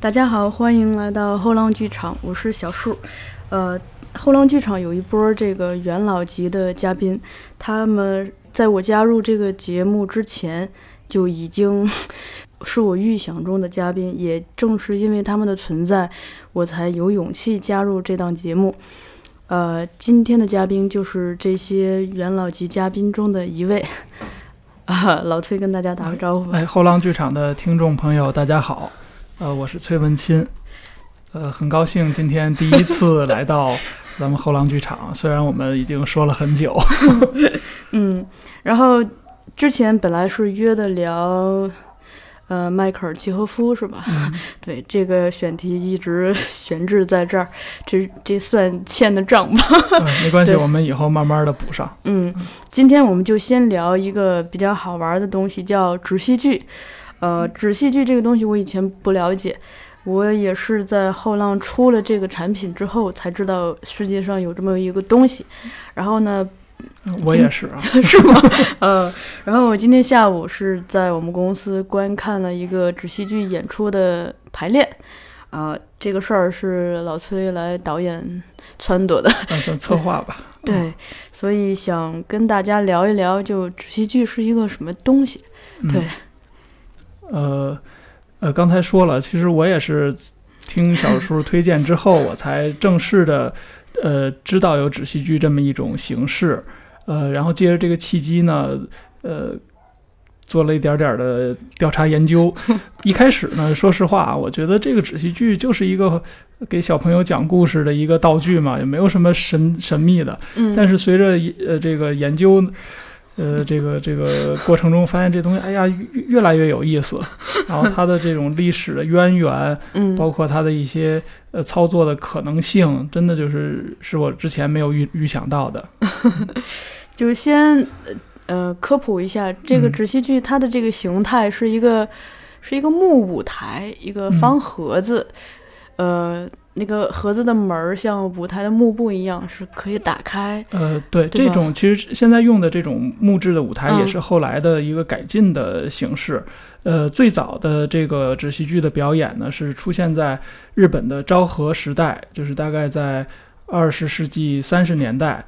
大家好，欢迎来到后浪剧场，我是小树。呃，后浪剧场有一波这个元老级的嘉宾，他们在我加入这个节目之前就已经 是我预想中的嘉宾，也正是因为他们的存在，我才有勇气加入这档节目。呃，今天的嘉宾就是这些元老级嘉宾中的一位。啊，老崔跟大家打个招呼吧。哎，后浪剧场的听众朋友，大家好，呃，我是崔文钦，呃，很高兴今天第一次 来到咱们后浪剧场，虽然我们已经说了很久，嗯，然后之前本来是约的聊，呃，迈克尔契诃夫是吧？嗯 对，这个选题一直悬置在这儿，这这算欠的账吧？呃没关系，我们以后慢慢的补上。嗯，今天我们就先聊一个比较好玩的东西，叫直戏剧。呃，纸戏剧这个东西我以前不了解，我也是在后浪出了这个产品之后才知道世界上有这么一个东西。然后呢，嗯我也是啊，是吗？呃，然后我今天下午是在我们公司观看了一个纸戏剧演出的排练，啊、这个事儿是老崔来导演撺掇的，那算策划吧。对，所以想跟大家聊一聊，就纸戏剧是一个什么东西？嗯对，呃，呃，刚才说了，其实我也是听小叔推荐之后，我才正式的呃知道有纸戏剧这么一种形式，呃，然后借着这个契机呢，呃。做了一点点的调查研究，一开始呢，说实话，我觉得这个纸戏剧就是一个给小朋友讲故事的一个道具嘛，也没有什么神神秘的。嗯，但是随着呃这个研究，呃这个这个过程中，发现这东西哎呀越越来越有意思，然后它的这种历史的渊源，嗯，包括它的一些呃操作的可能性，真的就是是我之前没有预预想到的。就先呃科普一下，这个嗯。纸戏剧它的这个形态是一个是一个木舞台，一个方盒子，呃，那个盒子的门儿像舞台的幕布一样是可以打开，呃，对，对这种其实现在用的这种木质的舞台嗯。也是后来的一个改进的形式。呃，最早的这个纸戏剧的表演呢，是出现在日本的昭和时代，就是大概在二十世纪三十年代，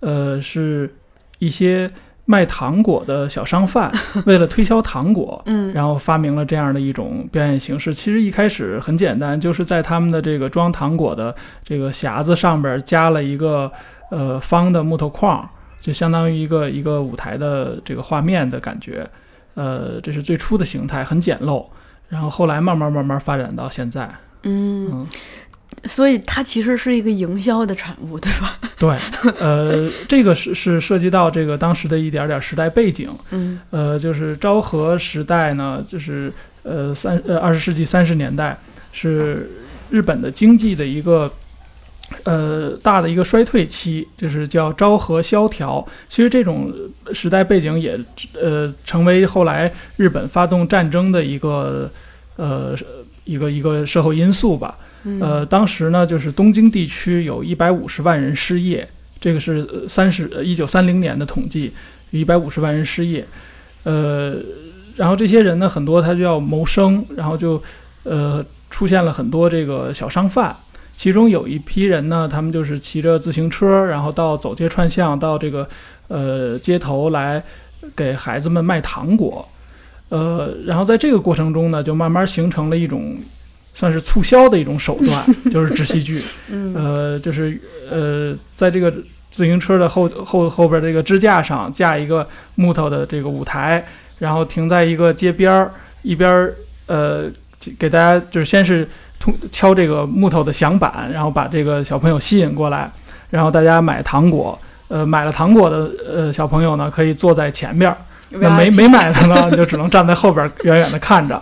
呃，是一些卖糖果的小商贩 为了推销糖果，嗯然后发明了这样的一种表演形式。其实一开始很简单，就是在他们的这个装糖果的这个匣子上边加了一个呃方的木头框，就相当于一个一个舞台的这个画面的感觉。呃，这是最初的形态，很简陋。然后后来慢慢慢慢发展到现在，嗯，嗯，所以它其实是一个营销的产物，对吧？对，呃，这个是是涉及到这个当时的一点点时代背景，嗯呃，就是昭和时代呢，就是呃三呃二十世纪三十年代是日本的经济的一个呃大的一个衰退期，就是叫昭和萧条。其实这种时代背景也呃成为后来日本发动战争的一个呃一个一个社会因素吧。呃，当时呢，就是东京地区有一百五十万人失业，这个是三十一九三零年的统计，一百五十万人失业。呃，然后这些人呢，很多他就要谋生，然后就呃出现了很多这个小商贩。其中有一批人呢，他们就是骑着自行车，然后到走街串巷，到这个呃街头来给孩子们卖糖果。呃，然后在这个过程中呢，就慢慢形成了一种算是促销的一种手段，就是纸戏剧。嗯呃，就是呃，在这个自行车的后后后边这个支架上架一个木头的这个舞台，然后停在一个街边儿，一边儿呃给大家就是先是通敲这个木头的响板，然后把这个小朋友吸引过来，然后大家买糖果。呃，买了糖果的呃小朋友呢，可以坐在前边儿，那没没买的呢，就只能站在后边儿远远的看着。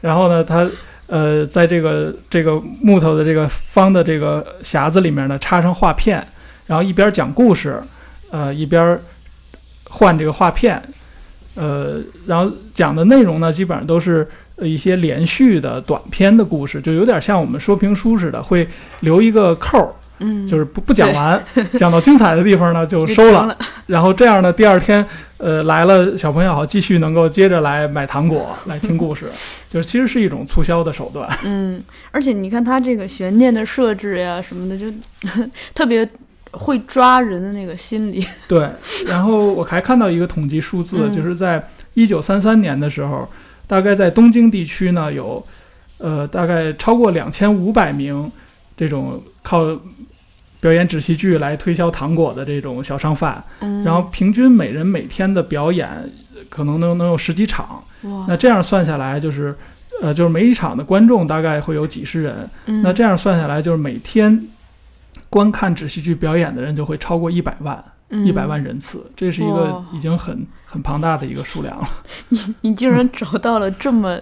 然后呢，他呃，在这个这个木头的这个方的这个匣子里面呢，插上画片，然后一边讲故事，呃，一边换这个画片，呃，然后讲的内容呢，基本上都是一些连续的短篇的故事，就有点像我们说评书似的，会留一个扣儿，嗯，就是不不讲完，讲到精彩的地方呢就收了。了，然后这样呢，第二天，呃，来了小朋友好继续能够接着来买糖果，来听故事，就是其实是一种促销的手段。嗯，而且你看它这个悬念的设置呀什么的，就 特别会抓人的那个心理。对，然后我还看到一个统计数字，嗯就是在一九三三年的时候，大概在东京地区呢有，呃，大概超过两千五百名这种靠表演纸戏剧来推销糖果的这种小商贩，嗯，然后平均每人每天的表演可能能能有十几场。那这样算下来就是，呃，就是每一场的观众大概会有几十人。嗯。那这样算下来，就是每天观看纸戏剧表演的人就会超过一百万，一百、万人次，这是一个已经很很庞大的一个数量了。你你竟然找到了这么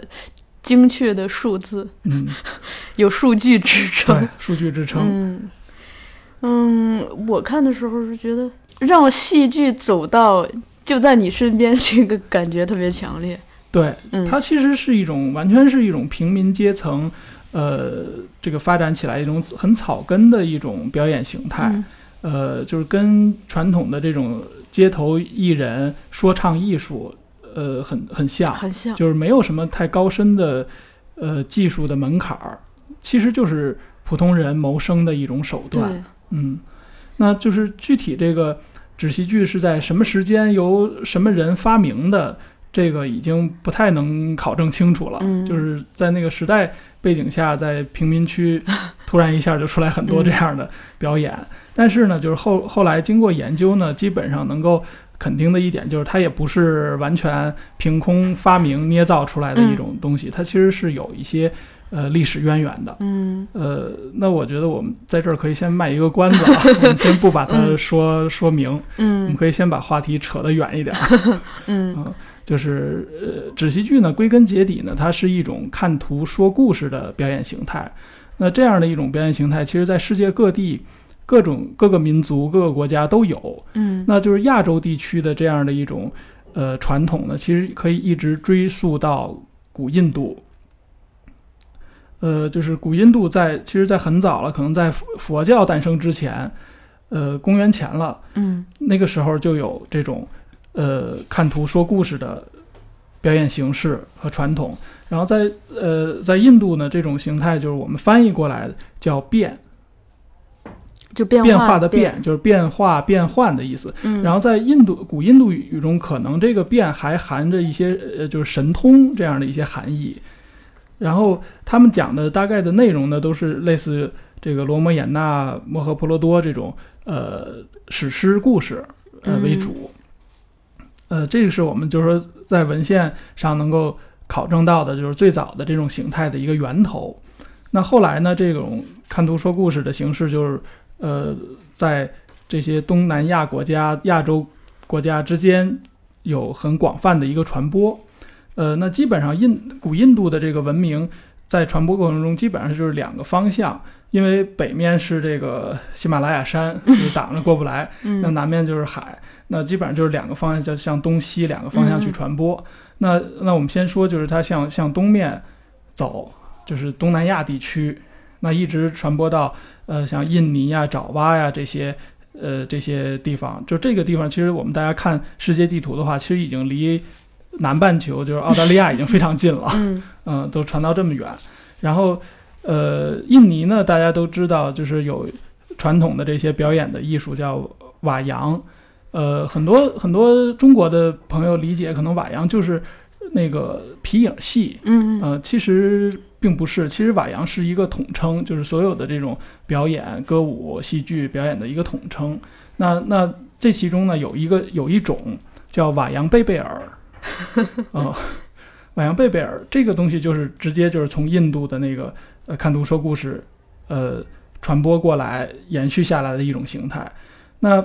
精确的数字，嗯，有数据支撑对。，数据支撑。嗯嗯，我看的时候是觉得让戏剧走到就在你身边，这个感觉特别强烈。对，嗯，它其实是一种完全是一种平民阶层，呃，这个发展起来一种很草根的一种表演形态。嗯呃，就是跟传统的这种街头艺人说唱艺术，呃，很很像，很像。就是没有什么太高深的呃技术的门槛儿，其实就是普通人谋生的一种手段。对，嗯，那就是具体这个纸戏剧是在什么时间由什么人发明的，这个已经不太能考证清楚了。嗯就是在那个时代背景下，在贫民区 突然一下就出来很多这样的表演，但是呢，就是后后来经过研究呢，基本上能够。肯定的一点就是，它也不是完全凭空发明捏造出来的一种东西，它其实是有一些呃历史渊源的。嗯呃，那我觉得我们在这儿可以先卖一个关子啊，我们先不把它嗯说、说明，我们嗯可以先把话题扯得远一点儿。嗯就是呃，纸戏剧呢，归根结底呢，它是一种看图说故事的表演形态。那这样的一种表演形态，其实在世界各地、各种各个民族、各个国家都有。嗯那就是亚洲地区的这样的一种呃传统呢，其实可以一直追溯到古印度。呃，就是古印度在其实，在很早了，可能在佛佛教诞生之前，呃，公元前了，嗯那个时候就有这种呃看图说故事的表演形式和传统。然后在呃在印度呢，这种形态就是我们翻译过来的叫变，就变变化的变变，就是变化变换的意思。嗯，然后在印度古印度语中，可能这个变还含着一些呃，就是神通这样的一些含义。然后他们讲的大概的内容呢，都是类似这个罗摩衍那、摩诃婆罗多这种呃史诗故事呃嗯为主。呃，这个是我们就是说在文献上能够考证到的，就是最早的这种形态的一个源头。那后来呢，这种看图说故事的形式就是呃，在这些东南亚国家、亚洲国家之间有很广泛的一个传播。呃，那基本上印古印度的这个文明在传播过程中，基本上就是两个方向，因为北面是这个喜马拉雅山，就是挡着过不来，那嗯南面就是海，那基本上就是两个方向，就向东西两个方向去嗯传播。那那我们先说，就是它向向东面走，就是东南亚地区，那一直传播到呃像印尼呀、爪哇呀这些呃这些地方。就这个地方，其实我们大家看世界地图的话，其实已经离南半球就是澳大利亚已经非常近了。嗯嗯，都传到这么远。然后，呃，印尼呢，大家都知道，就是有传统的这些表演的艺术叫瓦扬。呃，很多很多中国的朋友理解，可能瓦扬就是那个皮影戏，嗯嗯呃，其实并不是。其实瓦扬是一个统称，就是所有的这种表演、歌舞、戏剧表演的一个统称。那那这其中呢，有一个有一种叫瓦扬贝贝尔，啊、瓦扬贝贝尔这个东西就是直接就是从印度的那个呃看图说故事，呃传播过来延续下来的一种形态。那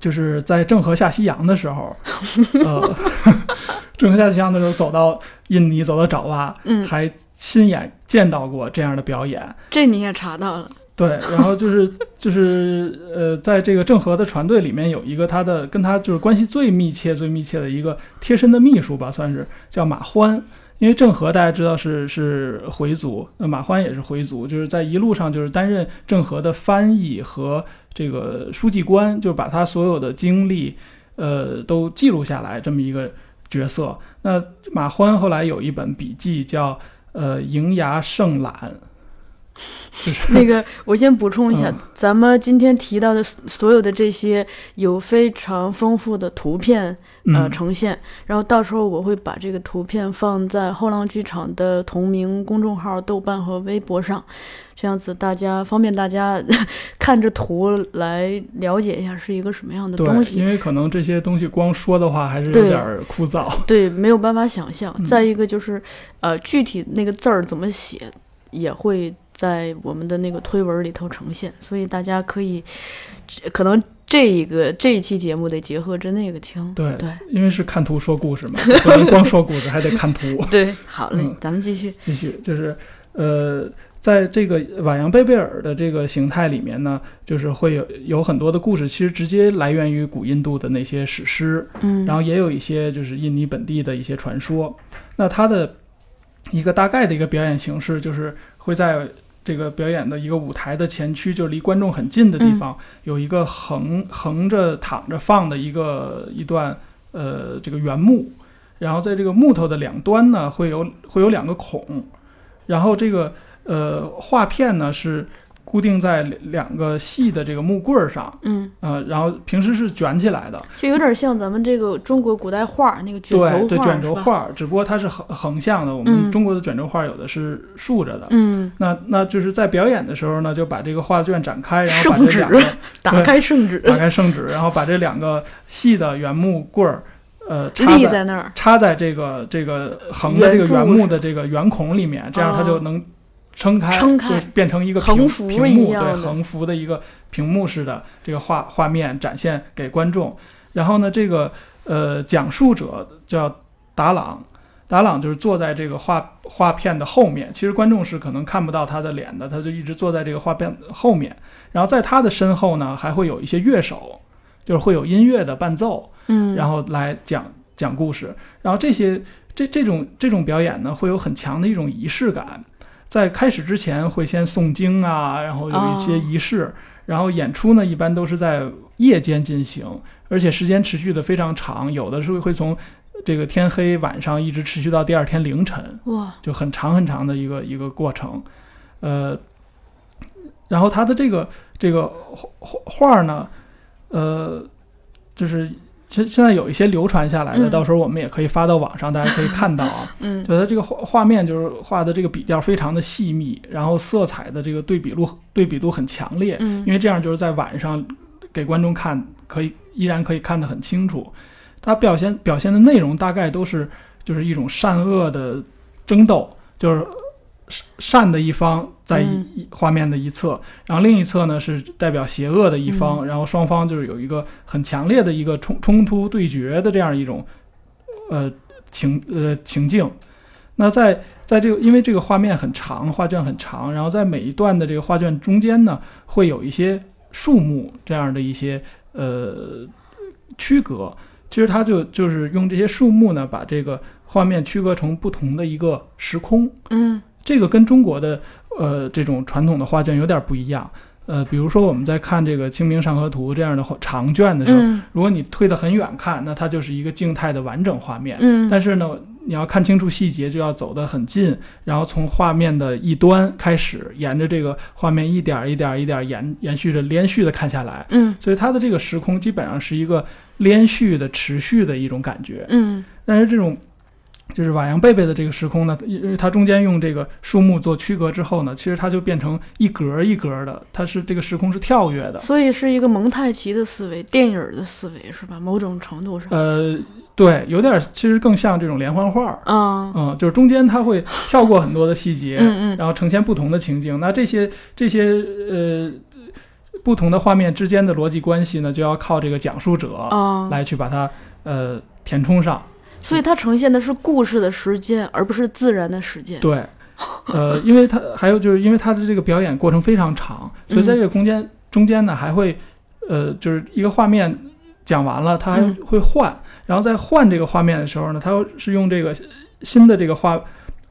就是在郑和下西洋的时候，呃，郑和下西洋的时候走到印尼，走到爪哇，嗯还亲眼见到过这样的表演。这你也查到了，对，然后就是就是呃，在这个郑和的船队里面有一个他的跟他就是关系最密切、最密切的一个贴身的秘书吧，算是叫马欢。因为郑和大家知道是是回族，那马欢也是回族，就是在一路上就是担任郑和的翻译和这个书记官，就把他所有的经历，呃，都记录下来这么一个角色。那马欢后来有一本笔记叫呃《银牙圣览》，那个我先补充一下，嗯咱们今天提到的所有的这些有非常丰富的图片呃嗯呈现，然后到时候我会把这个图片放在后浪剧场的同名公众号、豆瓣和微博上，这样子大家方便大家 看着图来了解一下是一个什么样的东，西因。为可能这些东西光说的话还是有点枯燥。对，没有办法想象。嗯再一个就是，呃，具体那个字儿怎么写，也会在我们的那个推文里头呈现，所以大家可以，可能这一个这一期节目得结合着那个听。对对因为是看图说故事嘛，不能光说故事，还得看图。对，好嘞，嗯咱们继续。继续就是呃，在这个瓦扬贝贝尔的这个形态里面呢，就是会有有很多的故事，其实直接来源于古印度的那些史诗，嗯，然后也有一些就是印尼本地的一些传说。那它的一个大概的一个表演形式，就是会在这个表演的一个舞台的前区，就离观众很近的地方，有一个横横着躺着放的一个一段呃这个原木，然后在这个木头的两端呢，会有会有两个孔，然后这个呃画片呢是固定在两两个细的这个木棍儿上，嗯，呃，然后平时是卷起来的，就有点像咱们这个中国古代画儿那个卷轴画儿，对对，卷轴。画，只不过它是横横向的，我嗯们中国的卷轴画有的是竖着的。嗯，那那就是在表演的时候呢，就把这个画卷展开，然后把这两个 打开圣旨，打开圣旨，然后把这两个细的圆木棍儿，呃，插在那儿。插在这个这个横的这个圆木的这个圆孔里面，这样它就哦能撑开，撑开就变成一个屏横幅屏幕，对，横幅的一个屏幕式的这个画画面展现给观众。然后呢，这个呃讲述者叫达朗。达朗就是坐在这个画画片的后面，其实观众是可能看不到他的脸的，他就一直坐在这个画片后面。然后在他的身后呢，还会有一些乐手，就是会有音乐的伴奏，嗯，然后来讲讲故事。然后这些这这种这种表演呢，会有很强的一种仪式感。在开始之前会先诵经啊，然后有一些哦仪式，然后演出呢一般都是在夜间进行，而且时间持续的非常长，有的时候会从这个天黑晚上一直持续到第二天凌晨。哇，就很长很长的一个一个过程，呃，然后他的这个这个画画呢，呃，就是现现在有一些流传下来的，嗯到时候我们也可以发到网上，大家可以看到啊。嗯就它这个画画面就是画的这个笔调非常的细密，然后色彩的这个对比度对比度很强烈，嗯因为这样就是在晚上给观众看，可以依然可以看得很清楚。它表现表现的内容大概都是就是一种善恶的争斗，就是善善的一方在一嗯画面的一侧，然后另一侧呢是代表邪恶的一方，嗯然后双方就是有一个很强烈的一个冲冲突对决的这样一种呃情呃情境。那在在这个因为这个画面很长，画卷很长，然后在每一段的这个画卷中间呢，会有一些树木这样的一些呃区隔。其实它就就是用这些树木呢，把这个画面区隔成不同的一个时空。嗯这个跟中国的呃这种传统的画卷有点不一样。呃，比如说我们在看这个《清明上河图》这样的画长卷的时候，嗯如果你推得很远看，那它就是一个静态的完整画面。嗯，但是呢，你要看清楚细节，就要走得很近，然后从画面的一端开始，沿着这个画面一点儿一点儿一点儿延延续着连续的看下来。嗯所以它的这个时空基本上是一个连续的、持续的一种感觉。嗯但是这种就是瓦扬贝贝的这个时空呢，因为它中间用这个树木做区隔之后呢，其实它就变成一格儿一格儿的，它是这个时空是跳跃的。所以是一个蒙太奇的思维，电影儿的思维是吧？某种程度上，呃，对，有点儿其实更像这种连环画儿。嗯嗯，就是中间它会跳过很多的细节，嗯嗯然后呈现不同的情境。那这些这些呃不同的画面之间的逻辑关系呢，就要靠这个讲述者啊，来去把它呃填充上。所以它呈现的是故事的时间，而不是自然的时间。对，呃，因为它还有就是因为它的这个表演过程非常长，所以在这个空间中间呢，还会呃，就是一个画面讲完了，它还嗯。会换，然后在换这个画面的时候呢，它又是用这个新的这个画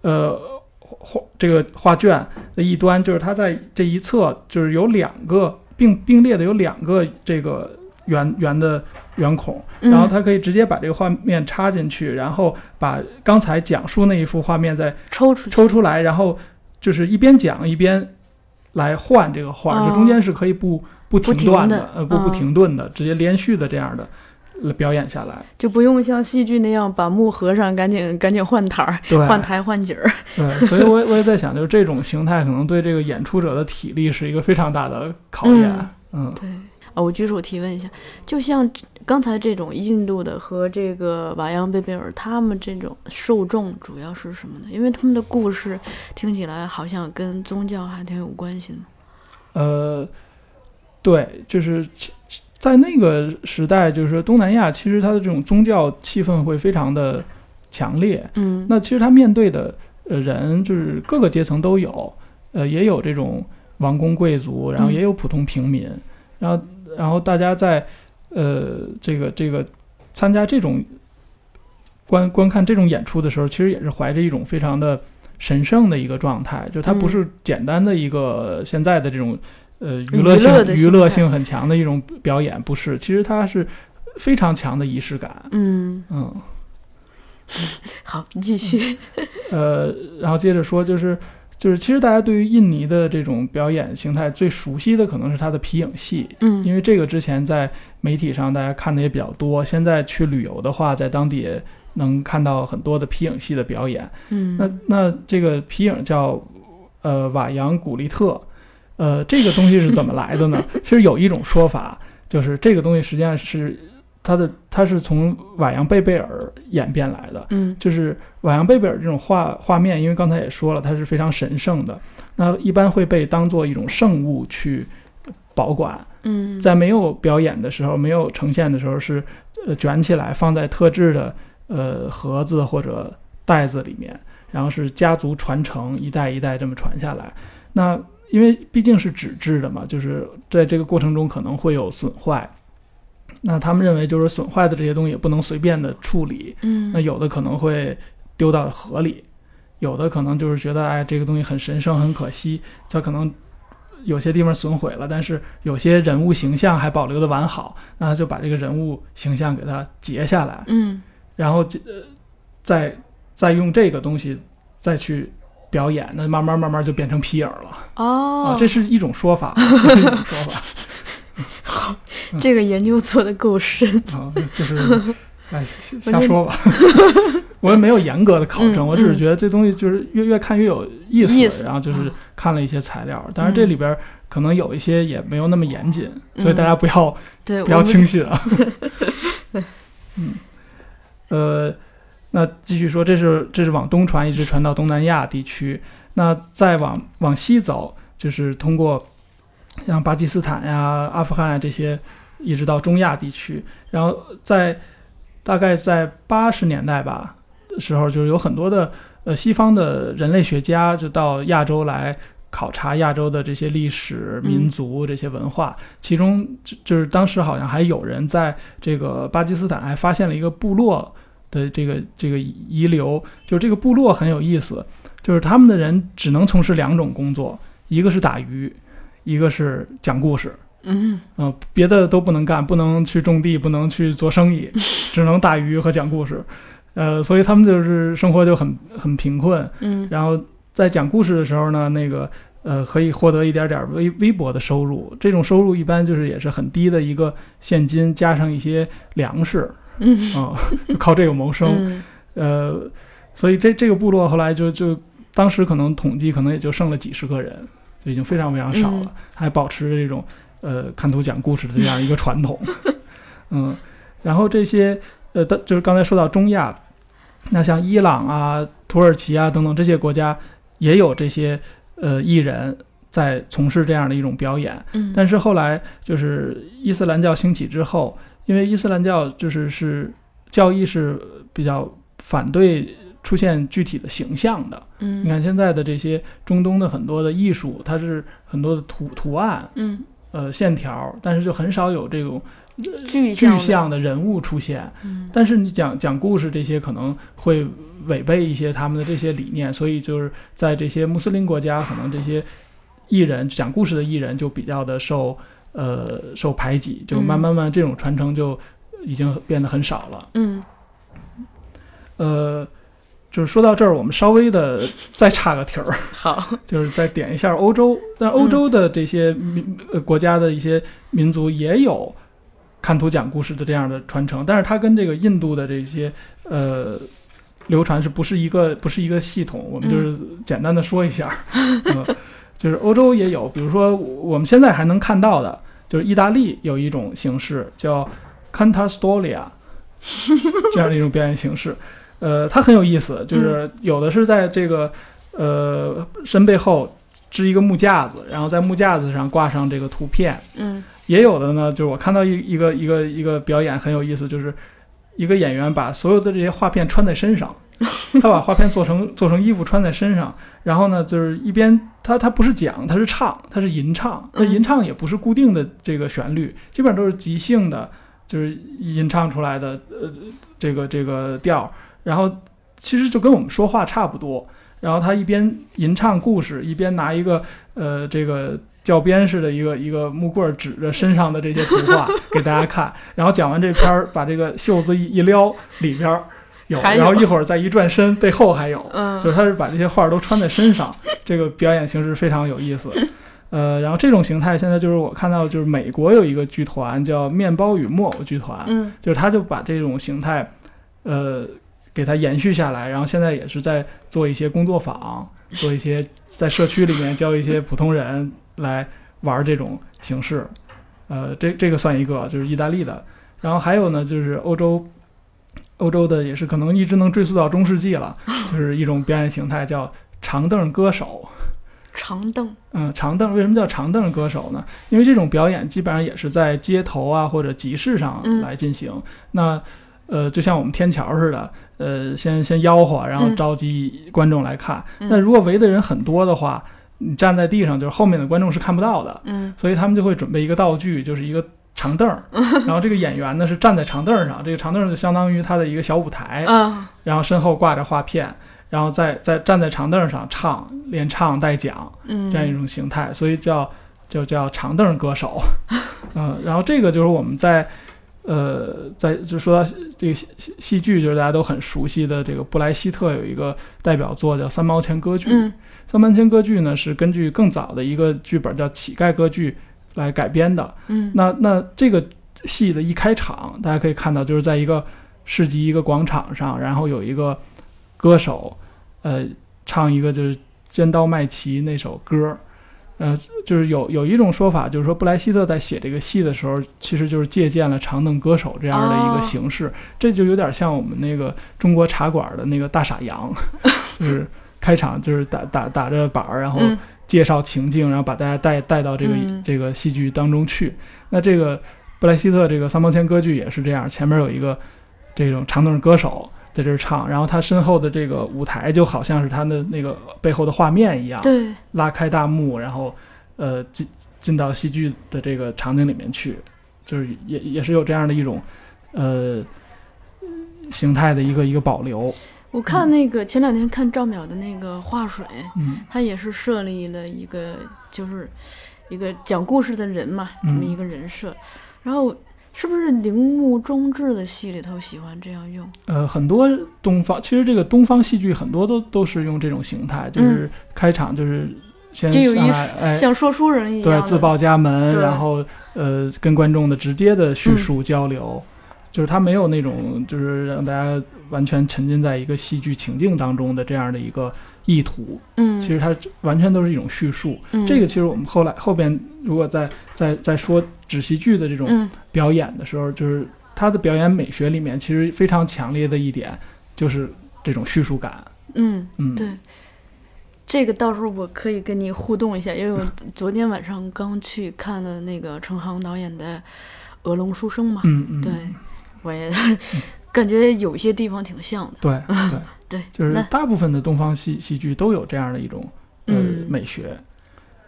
呃画这个画卷的一端，就是它在这一侧就是有两个并并列的有两个这个圆圆的圆孔，嗯。然后它可以直接把这个画面插进去，然后把刚才讲述那一幅画面再抽出去，抽出来，然后就是一边讲一边来换这个画，哦。这中间是可以不不停断的呃，不不嗯停顿的，直接连续的这样的呃表演下来。就不用像戏剧那样把幕合上，赶紧赶紧换台儿、对，换台换景儿。对，所以我也我也在想，就是这种形态可能对这个演出者的体力是一个非常大的考验。嗯。对，啊，我举手提问一下，就像这刚才这种印度的和这个瓦扬贝贝尔，他们这种受众主要是什么呢？因为他们的故事听起来好像跟宗教还挺有关系的。呃，对，就是在那个时代，就是说东南亚，其实它的这种宗教气氛会非常的强烈。嗯，那其实他面对的呃人，就是各个阶层都有，呃，也有这种王公贵族，然后嗯也有普通平民，然后然后大家在呃这个这个参加这种观观看这种演出的时候，其实也是怀着一种非常的神圣的一个状态，就它不嗯是简单的一个现在的这种呃娱娱乐性娱乐性很强的一种表演，不是，其实它是非常强的仪式感，嗯，嗯。好，你继续。呃，然后接着说，就是就是，其实大家对于印尼的这种表演形态最熟悉的可能是它的皮影戏，嗯，因为这个之前在媒体上大家看的也比较多。现在去旅游的话，在当地也能看到很多的皮影戏的表演。嗯，那那这个皮影叫呃瓦扬古丽特，呃，这个东西是怎么来的呢？其实有一种说法，就是这个东西实际上是它的它是从瓦扬贝贝尔演变来的。嗯就是瓦扬贝贝尔这种画画面，因为刚才也说了，它是非常神圣的，那一般会被当做一种圣物去保管。嗯，在没有表演的时候，没有呈现的时候，是呃卷起来放在特制的呃盒子或者袋子里面，然后是家族传承，一代一代这么传下来。那因为毕竟是纸质的嘛，就是在这个过程中可能会有损坏。那他们认为，就是损坏的这些东西也不能随便的处理，嗯，那有的可能会丢到河里，有的可能就是觉得哎这个东西很神圣很可惜，它可能有些地方损毁了，但是有些人物形象还保留的完好，那他就把这个人物形象给它截下来，嗯。然后呃再再用这个东西再去表演，那慢慢慢慢就变成皮影了、哦。啊，，这是一种说法，这是一种说法 这个研究做的够深。啊，就是 哎瞎瞎说吧，我也没有严格的考证，嗯。我只是嗯觉得这东西就是越越看越有意思，意思然后就是啊看了一些材料，当然这里边可能有一些也没有那么严谨，所以大嗯家不要对，不要轻信啊。嗯，呃，那继续说，这是这是往东传，一直传到东南亚地区。那再往往西走，就是通过像巴基斯坦呀、阿富汗啊这些，一直到中亚地区。然后在大概在八十年代吧的时候，就是有很多的呃西方的人类学家就到亚洲来。考察亚洲的这些历史、嗯民族、这些文化，其中就就是当时好像还有人在这个巴基斯坦还发现了一个部落的这个这个遗留，就是这个部落很有意思，就是他们的人只能从事两种工作，一个是打鱼，一个是讲故事。嗯嗯、别的都不能干，不能去种地，不能去做生意，只能打鱼和讲故事。呃，所以他们就是生活就很很贫困。嗯然后在讲故事的时候呢，那个呃可以获得一点点微微薄的收入，这种收入一般就是也是很低的一个现金，加上一些粮食嗯啊、就靠这个谋生。嗯呃，所以这这个部落后来就就当时可能统计可能也就剩了几十个人，就已经非常非常少了，嗯还保持着这种呃看图讲故事的这样一个传统。嗯，然后这些呃，的就是刚才说到中亚，那像伊朗啊、土耳其啊等等这些国家也有这些呃艺人在从事这样的一种表演。嗯，但是后来就是伊斯兰教兴起之后，因为伊斯兰教就是是教义是比较反对出现具体的形象的。嗯，你看现在的这些中东的很多的艺术，它是很多的图图案，嗯，呃，线条，但是就很少有这种具象的，具象的人物出现。嗯但是你讲讲故事这些可能会违背一些他们的这些理念，所以就是在这些穆斯林国家，可能这些艺人讲故事的艺人就比较的受呃受排挤，就慢慢慢这种传承就已经变得很少了。嗯呃，就是说到这儿，我们稍微的再插个题儿，好，就是再点一下欧洲。但欧洲的这些民、呃国家的一些民族也有看图讲故事的这样的传承，但是它跟这个印度的这些呃流传是不是一个不是一个系统？我们就是简单的说一下，嗯、就是欧洲也有，比如说我们现在还能看到的，就是意大利有一种形式叫 cantastoria 这样的一种表演形式。呃，它很有意思，就是有的是在这个呃身背后支一个木架子，然后在木架子上挂上这个图片。嗯。也有的呢，就是我看到一一个一个一个表演很有意思，就是一个演员把所有的这些画片穿在身上，他把画片做成做成衣服穿在身上，然后呢，就是一边他他不是讲，他是唱，他是吟唱，那嗯。吟唱也不是固定的这个旋律，基本上都是即兴的，就是吟唱出来的呃这个这个调儿，然后其实就跟我们说话差不多。然后他一边吟唱故事，一边拿一个呃这个教鞭似的一个一个木棍儿指着身上的这些图画给大家看。然后讲完这篇儿，把这个袖子一一撩，里边儿有，有然后一会儿再一转身，背后还有，嗯就是他是把这些画儿都穿在身上，这个表演形式非常有意思。呃，然后这种形态现在就是我看到，就是美国有一个剧团叫面包与木偶剧团，嗯就是他就把这种形态，呃，给它延续下来，然后现在也是在做一些工作坊，做一些在社区里面教一些普通人来玩这种形式，呃，这这个算一个，就是意大利的，然后还有呢，就是欧洲。欧洲的也是可能一直能追溯到中世纪了，就是一种表演形态叫长凳歌手。长凳，嗯，长凳为什么叫长凳歌手呢？因为这种表演基本上也是在街头啊或者集市上嗯来进行。那呃，就像我们天桥似的，呃，先先吆喝，然后嗯召集观众来看。嗯那如果围的人很多的话，你站在地上，就是后面的观众是看不到的，嗯所以他们就会准备一个道具，就是一个长凳儿。然后这个演员呢是站在长凳儿上，这个长凳儿就相当于他的一个小舞台。嗯然后身后挂着画片，然后再再站在长凳上唱，连唱带讲。嗯这样一种形态，所以叫就叫长凳歌手，嗯，然后这个就是我们在呃在就说到这个戏戏戏剧，就是大家都很熟悉的这个布莱希特有一个代表作叫《三毛钱歌剧》，嗯三毛钱歌剧》呢是根据更早的一个剧本叫《乞丐歌剧》来改编的。嗯那那这个戏的一开场，大家可以看到就是在一个市集一个广场上，然后有一个歌手，呃，唱一个就是《尖刀麦琪》那首歌，呃，就是有有一种说法，就是说布莱希特在写这个戏的时候，其实就是借鉴了长凳歌手这样的一哦个形式，这就有点像我们那个中国茶馆的那个大傻羊，就是开场就是打打打着板儿，然后嗯介绍情境，然后把大家带带到这个、嗯这个戏剧当中去。那这个布莱希特这个三毛钱歌剧也是这样，前面有一个这种长凳歌手在这儿唱，然后他身后的这个舞台就好像是他的那个背后的画面一样，对，拉开大幕，然后呃进进到戏剧的这个场景里面去，就是也也是有这样的一种呃形态的一个一个保留。我看那个前两天看赵淼的那个画水，嗯他也是设立了一个就是一个讲故事的人嘛，这么嗯一个人设。然后是不是铃木忠志的戏里头喜欢这样用？呃，很多东方其实这个东方戏剧很多都都是用这种形态，就是开场就是先这有一上来哎。像说书人一样，对，自报家门，然后呃，跟观众的直接的叙嗯述交流，就是他没有那种就是让大家完全沉浸在一个戏剧情境当中的这样的一个意图。嗯，其实它完全都是一种叙述。嗯这个其实我们后来后边如果在在在说纸戏剧的这种嗯表演的时候，就是它的表演美学里面其实非常强烈的一点就是这种叙述感。嗯嗯，对。这个到时候我可以跟你互动一下，因为我 昨天晚上刚去看了那个陈航导演的《鹅龙书生》嘛，嗯嗯，对，我也感觉有些地方挺像的。对对，对，就是大部分的东方戏戏剧都有这样的一种呃、嗯美学。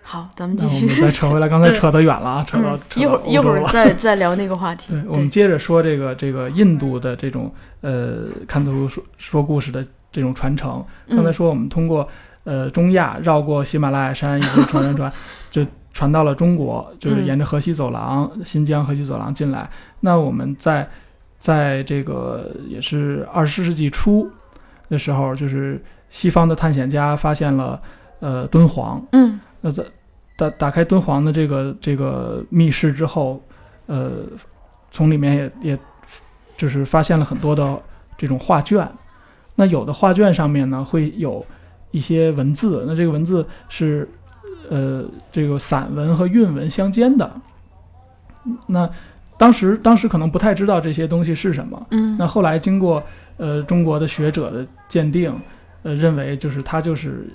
好，咱们继续。我们 再扯回来，刚才扯得远了啊，扯到嗯，扯一会儿一会儿再再聊那个话题。对，我们接着说这个这个印度的这种呃看图说说故事的这种传承。刚才嗯说我们通过呃中亚绕过喜马拉雅山，一直传传传，就传到了中国，就是嗯沿着河西走廊、新疆河西走廊进来。那我们在在这个也是二十世纪初的时候，就是西方的探险家发现了呃敦煌，嗯那在打打开敦煌的这个这个密室之后，呃，从里面也也就是发现了很多的这种画卷。那有的画卷上面呢会有一些文字，那这个文字是呃这个散文和韵文相间的。那当时当时可能不太知道这些东西是什么，嗯，那后来经过呃中国的学者的鉴定，呃认为就是它就是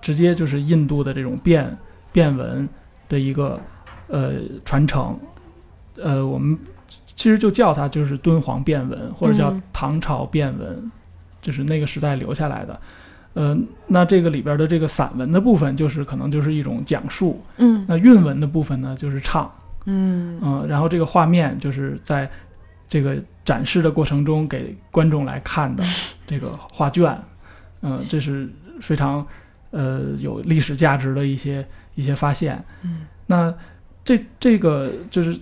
直接就是印度的这种变变文的一个呃传承，呃我们其实就叫它就是敦煌变文或者叫嗯唐朝变文，就是那个时代留下来的。呃，那这个里边的这个散文的部分，就是可能就是一种讲述；嗯。那韵文的部分呢，就是唱。嗯嗯，然后这个画面就是在这个展示的过程中给观众来看的 这个画卷，嗯，这是非常呃有历史价值的一些一些发现。嗯那这这个就是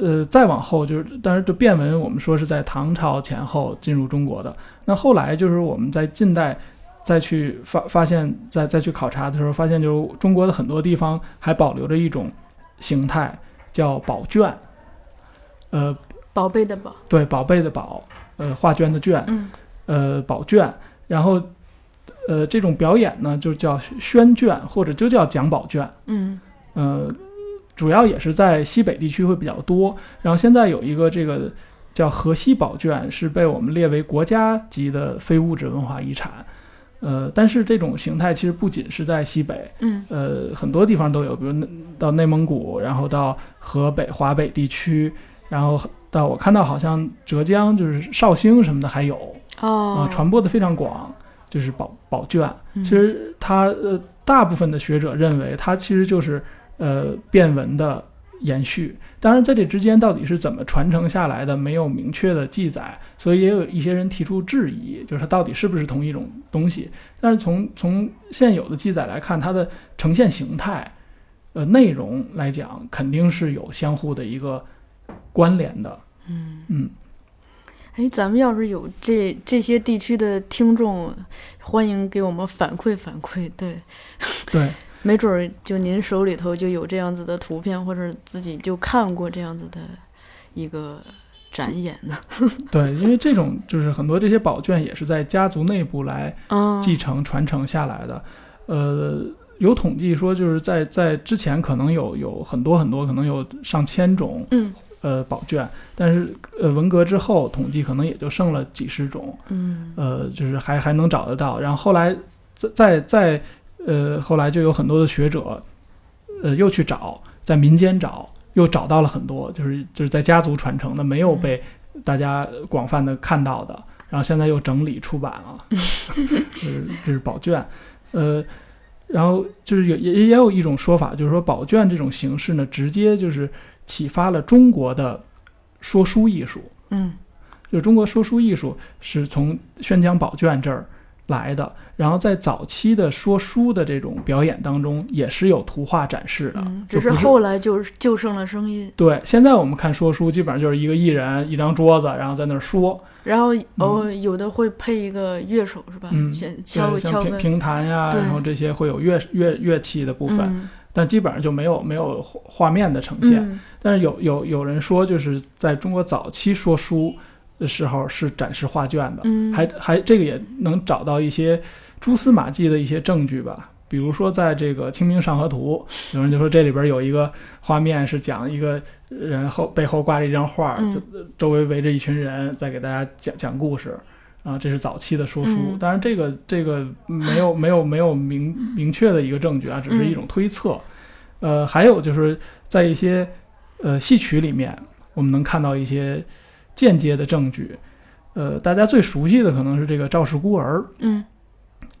呃再往后就是，当然这变文我们说是在唐朝前后进入中国的，那后来就是我们在近代。再去发发现，再再去考察的时候，发现就是中国的很多地方还保留着一种形态，叫宝卷，呃，宝贝的宝。对，宝贝的宝，呃，画卷的卷，嗯呃，宝卷，然后，呃，这种表演呢，就叫宣卷，或者就叫讲宝卷，嗯呃，主要也是在西北地区会比较多。然后现在有一个这个叫河西宝卷，是被我们列为国家级的非物质文化遗产。呃，但是这种形态其实不仅是在西北，嗯呃，很多地方都有，比如内到内蒙古，然后到河北、华北地区，然后到我看到好像浙江就是绍兴什么的还有啊、哦，传播的非常广，就是宝宝卷。嗯其实它呃，大部分的学者认为它其实就是呃变文的延续。当然，在这之间到底是怎么传承下来的，没有明确的记载，所以也有一些人提出质疑，就是它到底是不是同一种东西。但是从从现有的记载来看，它的呈现形态、呃内容来讲，肯定是有相互的一个关联的。嗯嗯，哎，咱们要是有这这些地区的听众，欢迎给我们反馈反馈。对，对。没准儿就您手里头就有这样子的图片，或者自己就看过这样子的一个展演呢。对，因为这种就是很多这些宝卷也是在家族内部来嗯，继承传承下来的。呃，有统计说，就是在在之前可能有有很多很多，可能有上千种嗯呃宝卷，但是呃文革之后统计可能也就剩了几十种，嗯呃，就是还还能找得到。然后后来再再再呃后来就有很多的学者呃又去找，在民间找，又找到了很多，就是就是在家族传承的，没有被大家广泛的看到的。然后现在又整理出版了，就是这是宝卷，呃，然后就是有也也有一种说法，就是说宝卷这种形式呢，直接就是启发了中国的说书艺术，嗯。就是中国说书艺术是从宣讲宝卷这儿来的，然后在早期的说书的这种表演当中，也是有图画展示的，嗯，只是后来就就剩了声音，对。现在我们看说书，基本上就是一个艺人一张桌子，然后在那儿说，然后哦，有的会配一个乐手是吧？嗯敲敲个评弹呀，然后这些会有乐乐乐器的部分，嗯但基本上就没有没有画画面的呈现。嗯但是有有有人说，就是在中国早期说书的时候是展示画卷的，嗯，还还这个也能找到一些蛛丝马迹的一些证据吧。比如说，在这个《清明上河图》，有人就说这里边有一个画面是讲一个人后背后挂着一张画，周围围着一群人在给大家讲讲故事。啊，这是早期的说书，嗯当然这个这个没有没有没有明明确的一个证据啊，只是一种推测。呃，还有就是在一些呃戏曲里面，我们能看到一些间接的证据。呃，大家最熟悉的可能是这个赵氏孤儿。嗯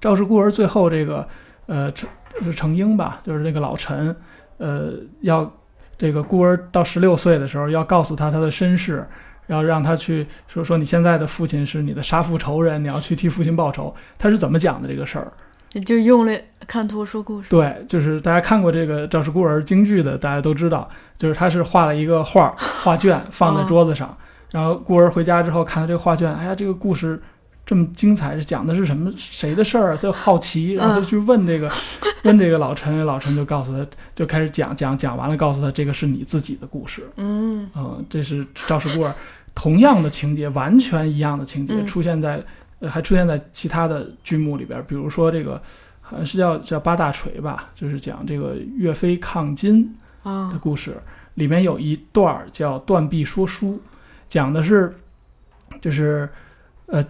赵氏孤儿最后这个呃程是程婴吧，就是那个老陈，呃，要这个孤儿到十六岁的时候要告诉他他的身世，然后让他去说说你现在的父亲是你的杀父仇人，你要去替父亲报仇。他是怎么讲的这个事儿？这就用了看图说故事。对，就是大家看过这个赵氏孤儿京剧的，大家都知道，就是他是画了一个画儿画卷放在桌子上，然后孤儿回家之后看到这个画卷，哎呀，这个故事这么精彩，这讲的是什么谁的事儿？他就好奇，然后就去问这个、问这个老陈，老陈就告诉他，就开始讲讲讲完了，告诉他这个是你自己的故事，嗯嗯，这是赵氏孤儿，同样的情节，完全一样的情节嗯出现在，呃，还出现在其他的剧目里边儿，比如说这个。好像是叫叫八大锤吧，就是讲这个岳飞抗金的啊故事，里面有一段叫《断臂说书》，讲的是，就是，呃，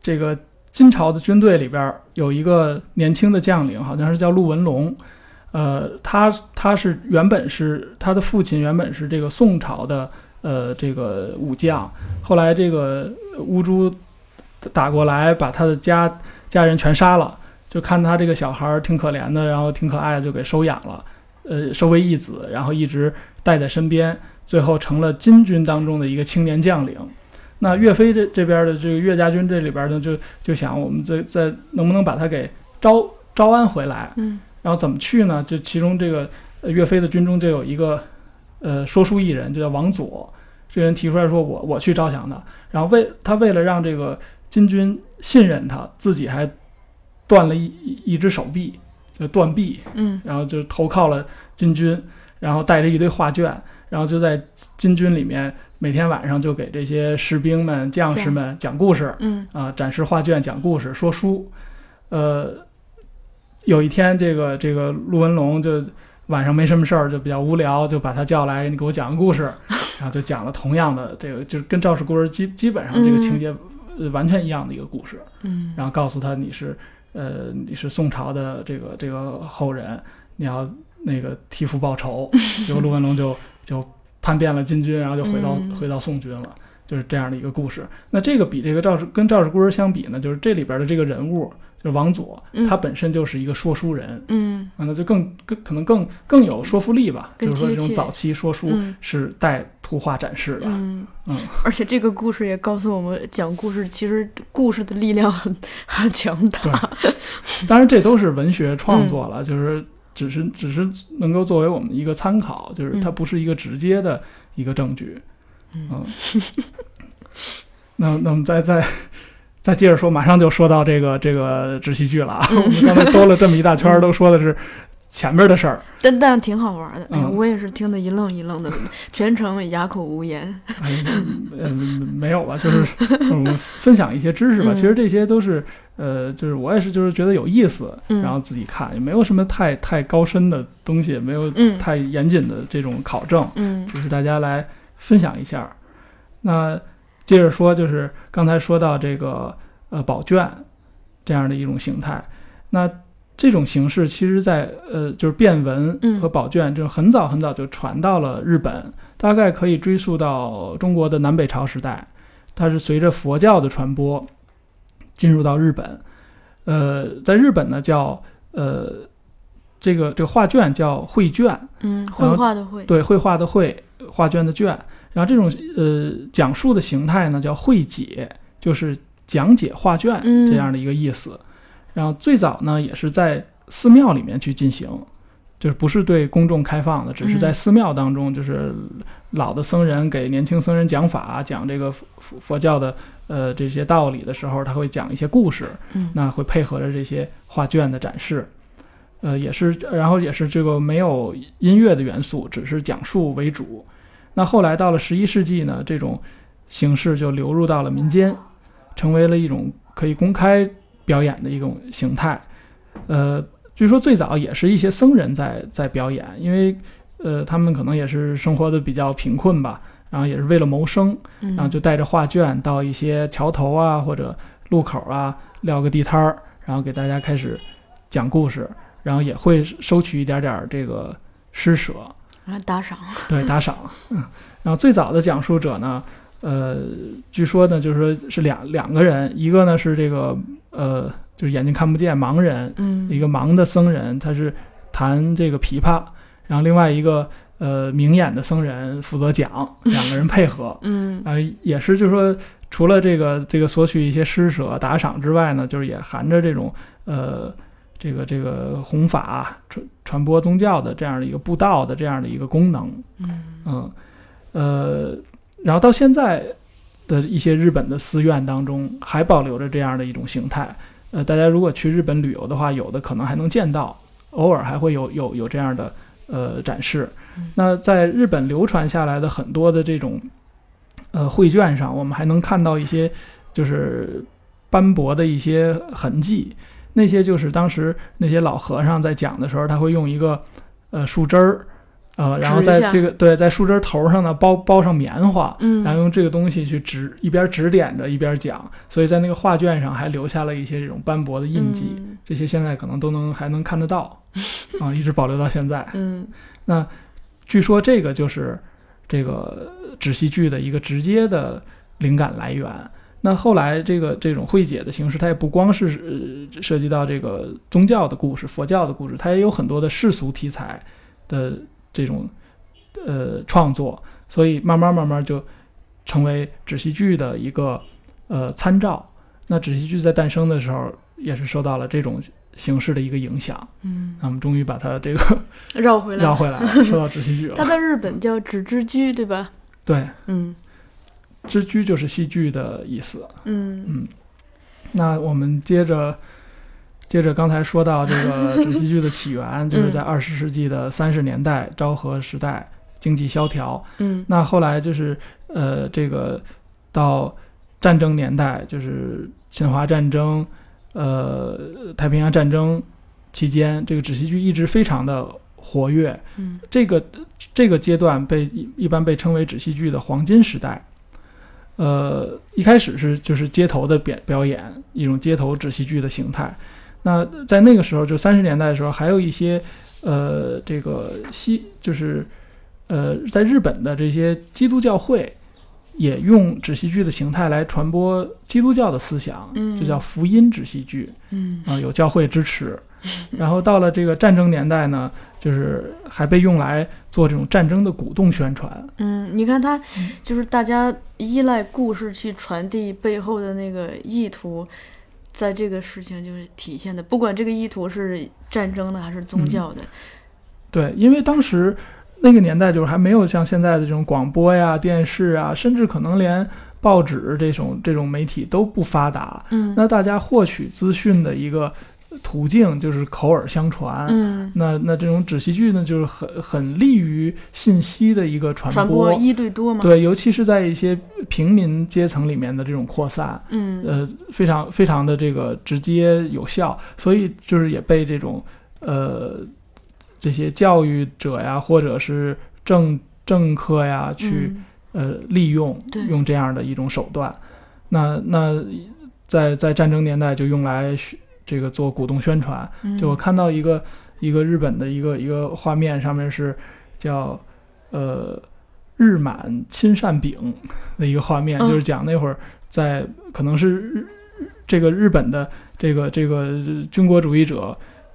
这个金朝的军队里边有一个年轻的将领，好像是叫陆文龙，呃，他他是原本是他的父亲原本是这个宋朝的呃这个武将，后来这个乌珠打过来，把他的家家人全杀了。就看他这个小孩儿挺可怜的，然后挺可爱的，就给收养了，呃，收为义子，然后一直带在身边，最后成了金军当中的一个青年将领。那岳飞这这边的这个岳家军这里边呢，就就想我们在在能不能把他给招招安回来？嗯然后怎么去呢？就其中这个呃岳飞的军中就有一个呃说书艺人，就叫王佐。这人提出来说我我去招降他，然后为他为了让这个金军信任他，自己还断了一一一只手臂，就断臂，嗯然后就投靠了金军，然后带着一堆画卷，然后就在金军里面每天晚上就给这些士兵们、将士们讲故事嗯啊、展示画卷、讲故事、说书。呃，有一天，这个这个陆文龙就晚上没什么事儿，就比较无聊，就把他叫来，你给我讲个故事，然后就讲了同样的这个，就是跟赵氏孤儿基基本上这个情节、呃完全一样的一个故事。嗯然后告诉他你是呃你是宋朝的这个这个后人，你要那个替父报仇。结果陆文龙就就叛变了金军，然后就回到、嗯。回到宋军了，就是这样的一个故事。那这个比这个赵氏跟赵氏孤儿相比呢，就是这里边的这个人物就是王佐，嗯。他本身就是一个说书人。嗯。啊，那就更更可能更更有说服力吧，就是说这种早期说书嗯。是带图画展示的，嗯。嗯，而且这个故事也告诉我们，讲故事其实故事的力量很很强大。当然，这都是文学创作嗯。了，就是只是只是能够作为我们一个参考，就是它嗯不是一个直接的一个证据。嗯嗯，那那我们再再再接着说，马上就说到这个这个直系剧了啊。嗯我们刚才兜了这么一大圈，都说的是前边的事儿。但但挺好玩的，哎呀，嗯我也是听得一愣一愣的，全程哑口无言。哎，嗯，没有吧？就是我们分享一些知识吧。嗯其实这些都是呃，就是我也是就是觉得有意思，嗯然后自己看，也没有什么太太高深的东西，也没有嗯太严谨的这种考证，嗯只是大家来分享一下。那接着说，就是刚才说到这个呃宝卷这样的一种形态，那这种形式其实在呃就是变文嗯和宝卷，这种很早很早就传到了日本，大概可以追溯到中国的南北朝时代，它是随着佛教的传播进入到日本，呃，在日本呢叫呃这个这个画卷叫绘卷，嗯，绘画的绘，对，绘画的绘，画卷的卷。然后这种呃讲述的形态呢叫绘解，就是讲解画卷嗯这样的一个意思。然后最早呢也是在寺庙里面去进行，就是不是对公众开放的，只是在嗯寺庙当中，就是老的僧人给年轻僧人讲法，讲这个佛佛佛教的呃这些道理的时候，他会讲一些故事，嗯那会配合着这些画卷的展示，呃，也是，然后也是这个没有音乐的元素，只是讲述为主。那后来到了十一世纪呢，这种形式就流入到了民间，成为了一种可以公开表演的一种形态。呃，据说最早也是一些僧人在在表演，因为呃他们可能也是生活的比较贫困吧，然后也是为了谋生，嗯，然后就带着画卷到一些桥头啊或者路口啊撂个地摊儿，然后给大家开始讲故事，然后也会收取一点点儿这个施舍，啊打赏，对打赏。嗯，然后最早的讲述者呢，呃，据说呢，就是说是两两个人，一个呢是这个呃，就是眼睛看不见盲人，嗯，一个盲的僧人，他是弹这个琵琶，然后另外一个呃明眼的僧人负责讲，两个人配合，嗯。啊、也是就是说，除了这个这个索取一些施舍打赏之外呢，就是也含着这种呃这个这个弘法传传播宗教的这样的一个布道的这样的一个功能，嗯。嗯呃，然后到现在的一些日本的寺院当中还保留着这样的一种形态，呃，大家如果去日本旅游的话，有的可能还能见到，偶尔还会有有有这样的呃展示嗯。那在日本流传下来的很多的这种呃绘卷上，我们还能看到一些就是斑驳的一些痕迹，那些就是当时那些老和尚在讲的时候，他会用一个呃树枝儿。呃，然后在这个对，在树枝儿头上呢包包上棉花，嗯，然后用这个东西去指一边指点着一边讲，所以在那个画卷上还留下了一些这种斑驳的印记，嗯这些现在可能都能还能看得到，啊，一直保留到现在。嗯那据说这个就是这个纸戏剧的一个直接的灵感来源。那后来这个这种绘解的形式，它也不光是呃涉及到这个宗教的故事、佛教的故事，它也有很多的世俗题材的这种呃创作，所以慢慢慢慢就成为纸戏剧的一个呃参照。那纸戏剧在诞生的时候，也是受到了这种形式的一个影响。嗯，那我们终于把它这个 绕回来，绕回来了，说到纸戏剧了。它在日本叫纸之居，对吧？对，嗯之居就是戏剧的意思。嗯嗯，那我们接着接着刚才说到这个 纸戏剧的起源，就是在二十世纪的三十年代昭和时代，经济萧条。嗯那后来就是呃，这个到战争年代，就是侵华战争、呃太平洋战争期间，这个纸戏剧一直非常的活跃。嗯这个这个阶段被一一般被称为纸戏剧的黄金时代。呃，一开始是就是街头的表表演，一种街头纸戏剧的形态。那在那个时候，就三十年代的时候，还有一些呃，这个西就是呃，在日本的这些基督教会也用纸戏剧的形态来传播基督教的思想，嗯就叫福音纸戏剧。嗯啊、有教会支持。然后到了这个战争年代呢，就是还被用来做这种战争的鼓动宣传。嗯，你看它就是大家依赖故事去传递背后的那个意图，在这个事情就是体现的，不管这个意图是战争的还是宗教的，对，因为当时那个年代就是还没有像现在的这种广播呀、电视啊，甚至可能连报纸这种这种媒体都不发达。嗯那大家获取资讯的一个途径就是口耳相传。嗯，那那这种纸戏剧呢，就是很很利于信息的一个传传播一对多嘛，，对，尤其是在一些平民阶层里面的这种扩散。嗯呃，非常非常的这个直接有效，所以就是也被这种呃这些教育者呀，或者是政政客呀，去、嗯呃利用用这样的一种手段。那那在在战争年代就用来宣这个做鼓动宣传。嗯就我看到一个一个日本的一个一个画面，上面是叫呃日满亲善饼的一个画面，嗯就是讲那会儿在可能是日这个日本的这个这个军国主义者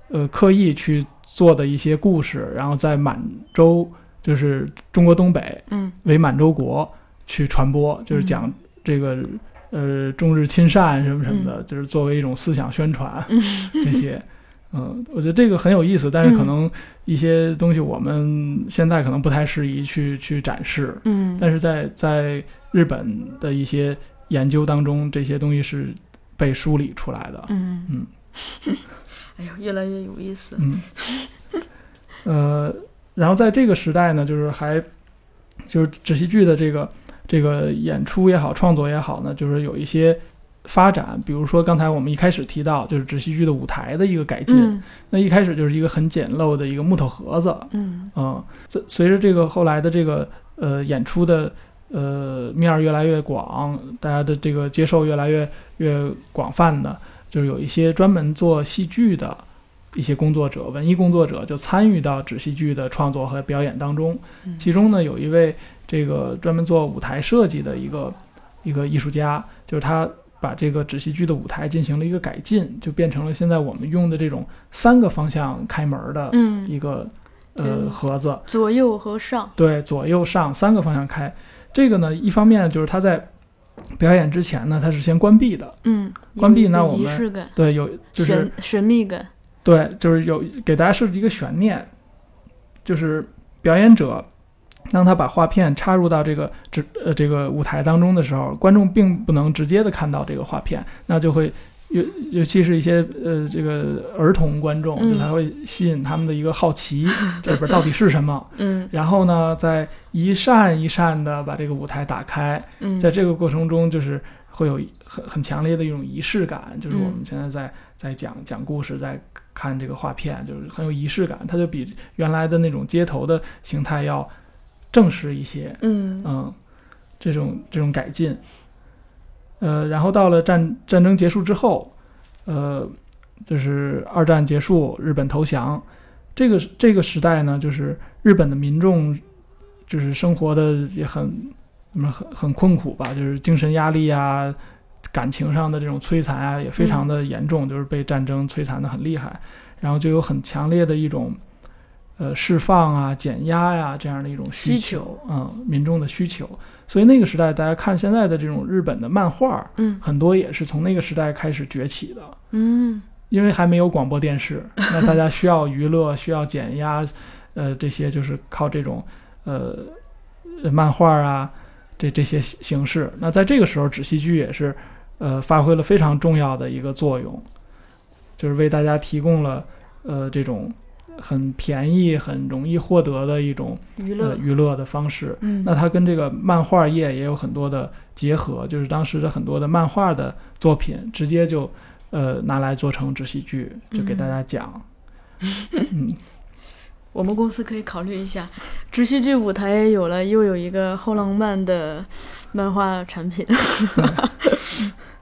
呃刻意去做的一些故事，然后在满洲就是中国东北嗯为满洲国去传播，就是讲这个。呃，中日亲善什么什么的，就是作为一种思想宣传，嗯这些，嗯，我觉得这个很有意思，但是可能一些东西我们现在可能不太适宜去去展示，嗯，但是在在日本的一些研究当中，这些东西是被梳理出来的，嗯。嗯，哎呦，越来越有意思，嗯，呃，然后在这个时代呢，就是还就是纸戏剧的这个这个演出也好，创作也好呢，就是有一些发展，比如说刚才我们一开始提到，就是纸戏剧的舞台的一个改进，嗯。那一开始就是一个很简陋的一个木头盒子，嗯。嗯，随随着这个后来的这个呃演出的呃面儿越来越广，大家的这个接受越来越越广泛的，就是有一些专门做戏剧的一些工作者、文艺工作者就参与到纸戏剧的创作和表演当中。嗯其中呢，有一位这个专门做舞台设计的一个一个艺术家，就是他把这个纸戏剧的舞台进行了一个改进，就变成了现在我们用的这种三个方向开门的嗯，一个、对呃盒子。左右和上，对，左右上三个方向开。这个呢，一方面就是他在表演之前呢，它是先关闭的。嗯，关闭有一个呢我们对，有就是神神秘感，对，就是有给大家设置一个悬念，就是表演者当他把画片插入到这个这呃这个舞台当中的时候，观众并不能直接的看到这个画片，那就会尤尤其是一些呃这个儿童观众，嗯就他会吸引他们的一个好奇，这里边到底是什么？嗯然后呢，再一扇一扇的把这个舞台打开，嗯，在这个过程中，就是会有很很强烈的一种仪式感，就是我们嗯现在在在讲讲故事，在看这个画片，就是很有仪式感，它就比原来的那种街头的形态要正式一些，嗯。嗯，这种这种改进，呃，然后到了战战争结束之后，呃，就是二战结束，日本投降，这个这个时代呢，就是日本的民众就是生活的也很什么很很困苦吧，就是精神压力啊，感情上的这种摧残啊，也非常的严重，就是被战争摧残的很厉害，然后就有很强烈的一种。呃，释放啊、减压呀、这样的一种需需求嗯，民众的需求。所以那个时代，大家看现在的这种日本的漫画，嗯很多也是从那个时代开始崛起的。嗯因为还没有广播电视，那大家需要娱乐，需要减压，呃，这些就是靠这种呃呃漫画啊，这这些形式。那在这个时候，纸戏剧也是呃发挥了非常重要的一个作用，就是为大家提供了呃这种很便宜、很容易获得的一种娱乐呃，娱乐的方式。嗯，那它跟这个漫画业也有很多的结合，就是当时的很多的漫画的作品，直接就呃拿来做成纸戏剧，就给大家讲。嗯，我们公司可以考虑一下，直戏剧舞台也有了，又有一个后浪漫的漫画产品。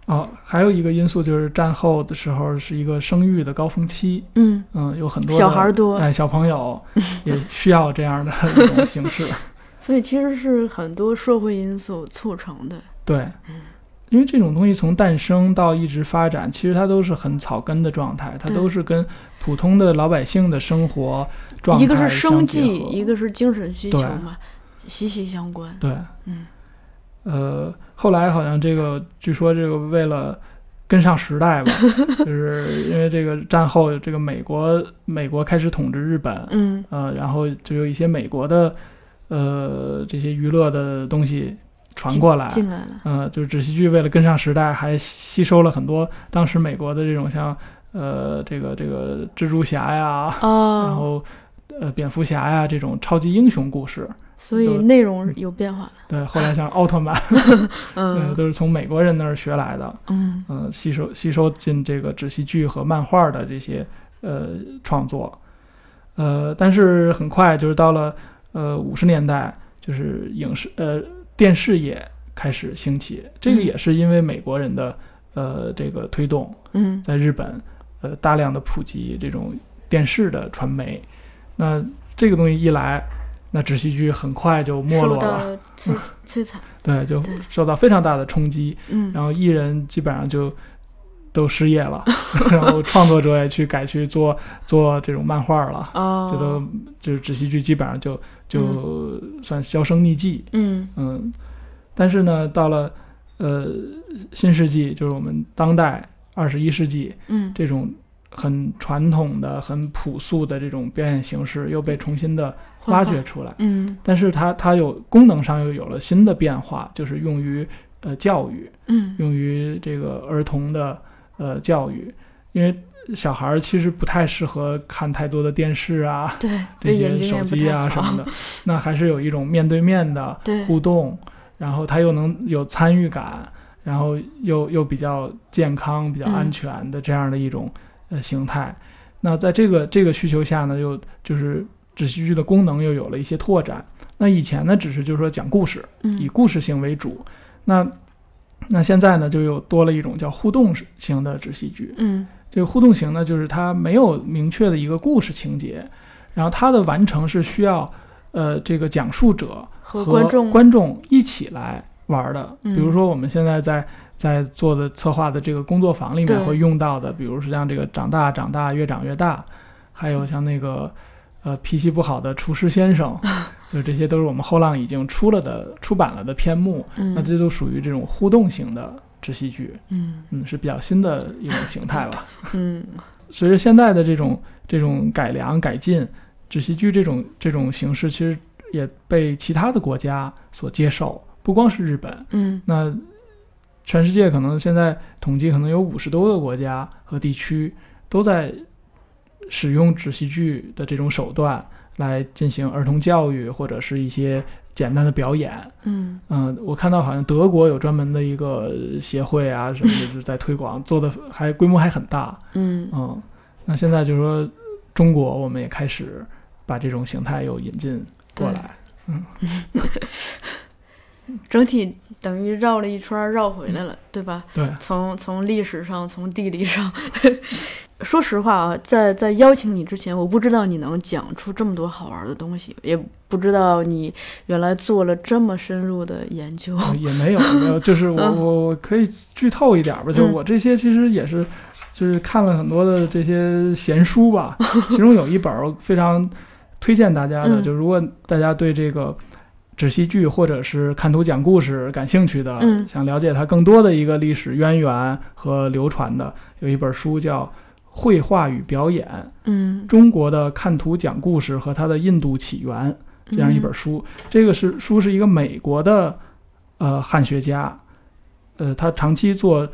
哦，还有一个因素就是战后的时候是一个生育的高峰期，嗯，嗯，有很多小孩儿多。哎，小朋友 也需要这样的一种形式。所以其实是很多社会因素促成的。对，因为这种东西从诞生到一直发展，其实它都是很草根的状态，它都是跟普通的老百姓的生活状态一个是生计，一个是精神需求嘛，息息相关。对，嗯，呃，后来好像这个据说这个为了跟上时代吧，就是因为这个战后这个美国美国开始统治日本，嗯。呃，然后就有一些美国的呃这些娱乐的东西传过来，进来了。呃，就是纸戏剧为了跟上时代，还吸收了很多当时美国的这种像呃这个这个蜘蛛侠呀，然哦，后呃蝙蝠侠呀这种超级英雄故事。所以内容有变化。对，后来像奥特曼，呃，嗯都是从美国人那儿学来的，嗯嗯、吸收吸收进这个纸戏剧和漫画的这些呃创作，呃，但是很快就是到了呃五十年代，就是影视呃电视也开始兴起，这个嗯。也是因为美国人的呃这个推动，嗯。在日本呃大量的普及这种电视的传媒，那这个东西一来，那纸戏剧很快就没落了，摧摧残。对，就受到非常大的冲击。嗯。然后艺人基本上就都失业了，然后创作者也去改去做做这种漫画了，这都哦，就是纸戏剧基本上就就算销声匿迹，嗯。嗯，但是呢，到了呃新世纪，就是我们当代二十一世纪嗯。这种很传统的、很朴素的这种表演形式又被重新的挖掘出来，嗯。但是它它有功能上又有了新的变化，就是用于呃教育。嗯。用于这个儿童的呃教育，因为小孩儿其实不太适合看太多的电视啊、对，这些手机。啊什么的，那还是有一种面对面的，互动，然后他又能有参与感，然后又又比较健康、比较安嗯全的这样的一种呃形态。那在这个这个需求下呢，又就是纸戏剧的功能又有了一些拓展。那以前呢，只是就是说讲故事，以嗯故事性为主。那那现在呢，就又多了一种叫互动型的纸戏剧。嗯这个互动型呢，就是它没有明确的一个故事情节，然后它的完成是需要呃这个讲述者和和观众观众一起来玩的。嗯比如说我们现在在在做的策划的这个工作坊里面会用到的，比如说像这个长大长大越长越大，还有像那个呃脾气不好的厨师先生，就这些都是我们后浪已经出了的出版了的篇目，嗯那这都属于这种互动型的纸戏剧，嗯嗯，是比较新的一种形态了。嗯随着现在的这种这种改良改进，纸戏剧这种这种形式其实也被其他的国家所接受，不光是日本。嗯那全世界可能现在统计可能有五十多个国家和地区都在使用纸戏剧的这种手段来进行儿童教育或者是一些简单的表演。嗯嗯，我看到好像德国有专门的一个协会啊什么的，就是在推广，做的还规模还很大。嗯嗯，那现在就是说，中国我们也开始把这种形态又引进过来。嗯。整体等于绕了一圈绕回来了，对吧？对，从从历史上，从地理上。说实话啊，在在邀请你之前，我不知道你能讲出这么多好玩的东西，也不知道你原来做了这么深入的研究。呃也没有 没有，就是我嗯。我我可以剧透一点吧，就嗯。我这些其实也是，就是看了很多的这些闲书吧，其中有一本儿非常推荐大家的，嗯。就如果大家对这个纸戏剧或者是看图讲故事感兴趣的，嗯。想了解它更多的一个历史渊源和流传的，有一本书叫《绘画与表演：嗯，中国的看图讲故事和它的印度起源》。这样一本书。这个是书是一个美国的呃汉学家，呃，他长期做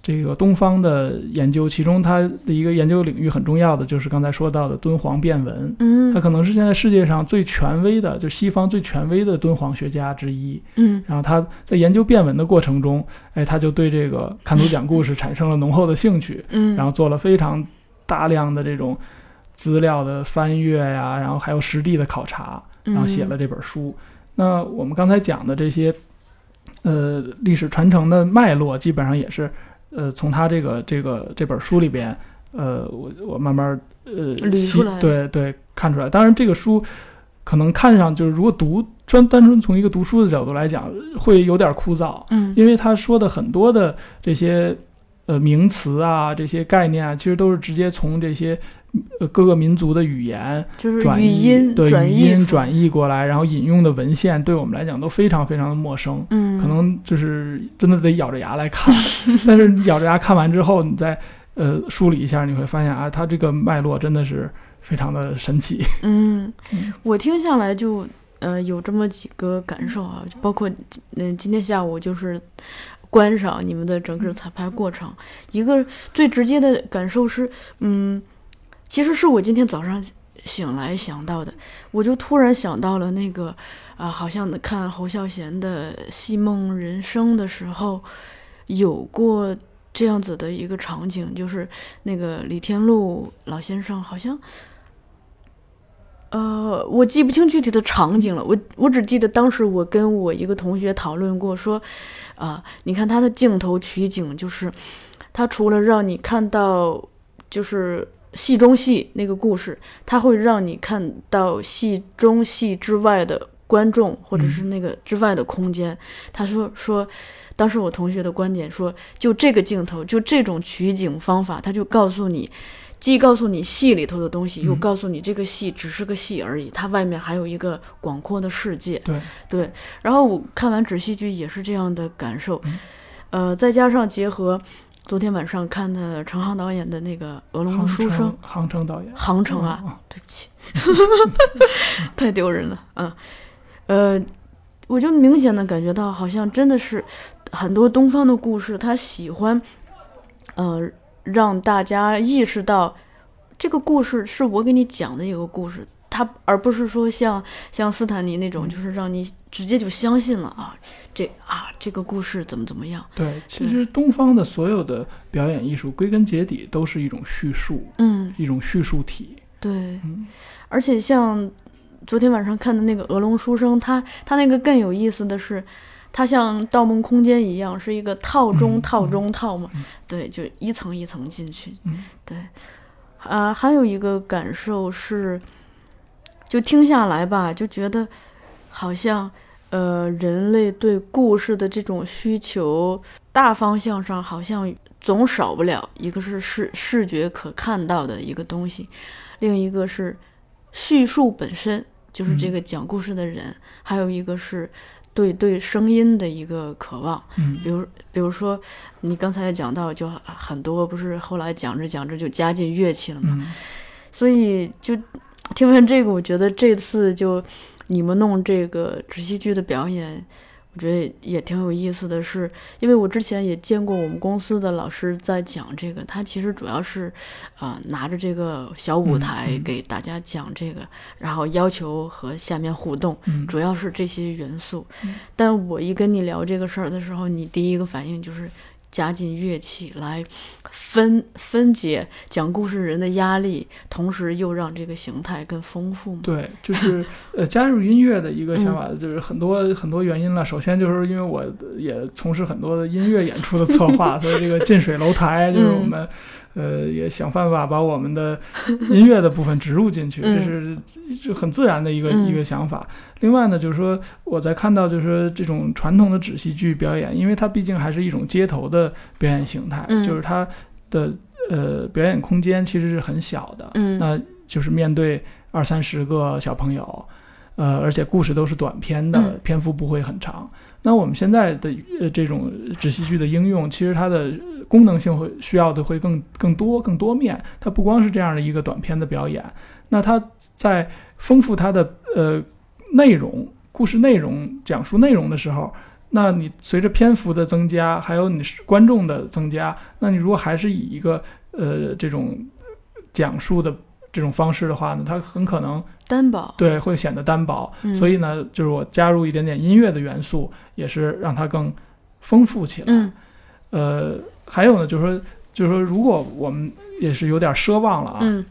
这个东方的研究，其中它的一个研究领域很重要的就是刚才说到的敦煌变文。嗯，他可能是现在世界上最权威的，就是西方最权威的敦煌学家之一。嗯然后他在研究变文的过程中，哎，他就对这个看图讲故事产生了浓厚的兴趣，嗯，然后做了非常大量的这种资料的翻阅呀，然后还有实地的考察。然后写了这本书。那我们刚才讲的这些，呃，历史传承的脉络，基本上也是，呃，从他这个这个这本书里边，呃，我我慢慢呃捋出来对对看出来。当然，这个书可能看上就是如果读专单纯从一个读书的角度来讲，会有点枯燥，嗯因为他说的很多的这些呃名词啊，这些概念啊，其实都是直接从这些呃各个民族的语言就是语音对语音转译过来，然后引用的文献对我们来讲都非常非常的陌生，嗯，可能就是真的得咬着牙来看。但是咬着牙看完之后，你再呃梳理一下，你会发现啊，它这个脉络真的是非常的神奇。嗯嗯，我听下来就呃有这么几个感受啊，就包括嗯、今天下午就是观赏你们的整个彩排过程，一个最直接的感受是，嗯，其实是我今天早上醒来想到的，我就突然想到了那个啊、好像看侯孝贤的《戏梦人生》的时候有过。这样子的一个场景，就是那个李天禄老先生好像呃，我记不清具体的场景了，我我只记得当时我跟我一个同学讨论过，说，啊、你看他的镜头取景，就是他除了让你看到就是戏中戏那个故事，他会让你看到戏中戏之外的观众或者是那个之外的空间。他说说，当时我同学的观点说，就这个镜头，就这种取景方法，他就告诉你。既告诉你戏里头的东西，又嗯告诉你这个戏只是个戏而已，它外面还有一个广阔的世界。对，对，然后我看完纸戏剧也是这样的感受，嗯呃，再加上结合昨天晚上看的程航导演的那个《俄龙杭书生城》，杭城导演，航程啊，嗯，对不起，太丢人了啊！呃，我就明显的感觉到，好像真的是很多东方的故事，他喜欢，呃，让大家意识到这个故事是我给你讲的一个故事，它而不是说像像斯坦尼那种，就是让你直接就相信了啊，这啊这个故事怎么怎么样，对，其实东方的所有的表演艺术，归根结底都是一种叙述，嗯，一种叙述体。对，嗯。而且像昨天晚上看的那个《鹅龙书生》，他他那个更有意思的是，它像《盗梦空间》一样，是一个套中嗯套嗯中套嘛，嗯。对，就一层一层进去。嗯。对，啊，还有一个感受是，就听下来吧，就觉得好像呃，人类对故事的这种需求，大方向上好像总少不了一个是视视觉可看到的一个东西，另一个是叙述本身，就是这嗯。个讲故事的人，还有一个是对对声音的一个渴望。嗯比如，比如说你刚才也讲到，就很多不是后来讲着讲着就加进乐器了嘛，嗯所以就听完这个，我觉得这次就你们弄这个直戏剧的表演，我觉得也挺有意思的是，因为我之前也见过我们公司的老师在讲这个，他其实主要是啊、呃拿着这个小舞嗯台嗯给大家讲这个，然后要求和下面互动，嗯主要是这些元素嗯。但我一跟你聊这个事儿的时候，你第一个反应就是加进乐器来分分解讲故事人的压力，同时又让这个形态更丰富嘛。对，就是呃，加入音乐的一个想法，就是很多很多原因了。首先就是因为我也从事很多的音乐演出的策划，所以这个近水楼台就是我们、呃也想办法把我们的 音乐的部分植入进去，这是就很自然的一个、嗯一个想法。另外呢，就是说我在看到就是说这种传统的纸戏剧表演，因为它毕竟还是一种街头的表演形态，嗯就是它的呃表演空间其实是很小的。嗯那就是面对二三十个小朋友，呃，而且故事都是短篇的，嗯篇幅不会很长。那我们现在的呃这种纸戏剧的应用，其实它的功能性会需要的会更更多、更多面。它不光是这样的一个短片的表演，那它在丰富它的呃内容、故事内容、讲述内容的时候。那你随着篇幅的增加，还有你是观众的增加，那你如果还是以一个呃这种讲述的这种方式的话呢，它很可能单薄。对会显得单薄。嗯所以呢，就是我加入一点点音乐的元素，也是让它更丰富起来。嗯呃，还有呢，就是说，就是说，如果我们也是有点奢望了啊，嗯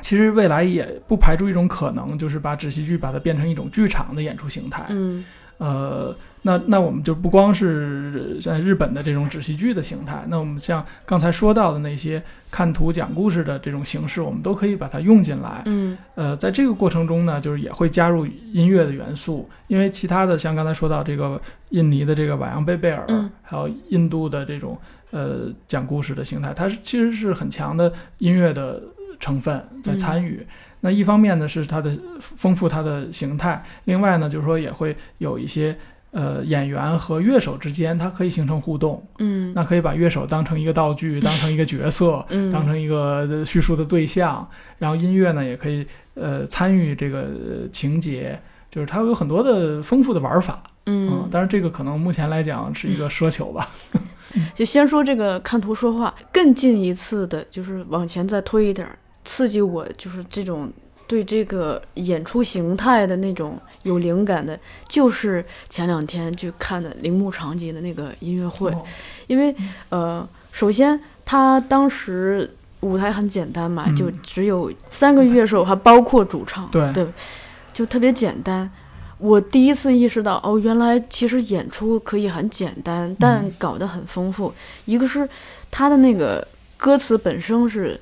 其实未来也不排除一种可能，就是把纸戏剧把它变成一种剧场的演出形态。嗯呃，那那我们就不光是像日本的这种纸戏剧的形态，那我们像刚才说到的那些看图讲故事的这种形式，我们都可以把它用进来。嗯呃，在这个过程中呢，就是也会加入音乐的元素，因为其他的像刚才说到这个印尼的这个瓦扬贝贝尔，嗯还有印度的这种呃讲故事的形态，它是其实是很强的音乐的成分在参与。那一方面呢是它的丰富它的形态，另外呢就是说也会有一些呃演员和乐手之间它可以形成互动，嗯。那可以把乐手当成一个道具，当成一个角色，嗯。当成一个呃叙述的对象，然后音乐呢也可以呃参与这个呃情节，就是它有很多的丰富的玩法，嗯，当然这个可能目前来讲是一个奢求吧，就先说这个看图说话，更近一次的就是往前再推一点儿，刺激我就是这种对这个演出形态的那种有灵感的，就是前两天去看的铃木长吉的那个音乐会，哦因为呃，首先他当时舞台很简单嘛，嗯就只有三个乐手，还包括主唱，对对，就特别简单。我第一次意识到，哦，原来其实演出可以很简单，但嗯搞得很丰富。一个是他的那个歌词本身是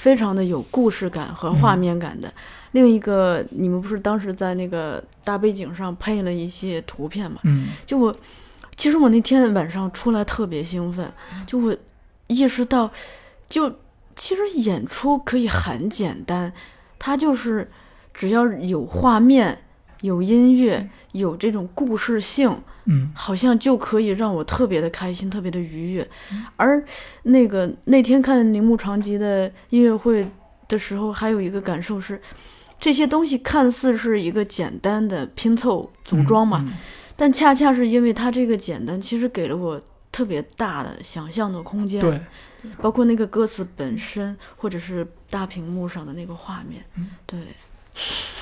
非常的有故事感和画面感的，另一个你们不是当时在那个大背景上配了一些图片嘛？嗯。就我，其实我那天晚上出来特别兴奋，就我意识到，就其实演出可以很简单，它就是只要有画面、有音乐、有这种故事性，嗯好像就可以让我特别的开心，特别的愉悦。而那个那天看铃木长吉的音乐会的时候，还有一个感受是，这些东西看似是一个简单的拼凑组装嘛，嗯但恰恰是因为它这个简单，其实给了我特别大的想象的空间。对，包括那个歌词本身，或者是大屏幕上的那个画面。嗯对，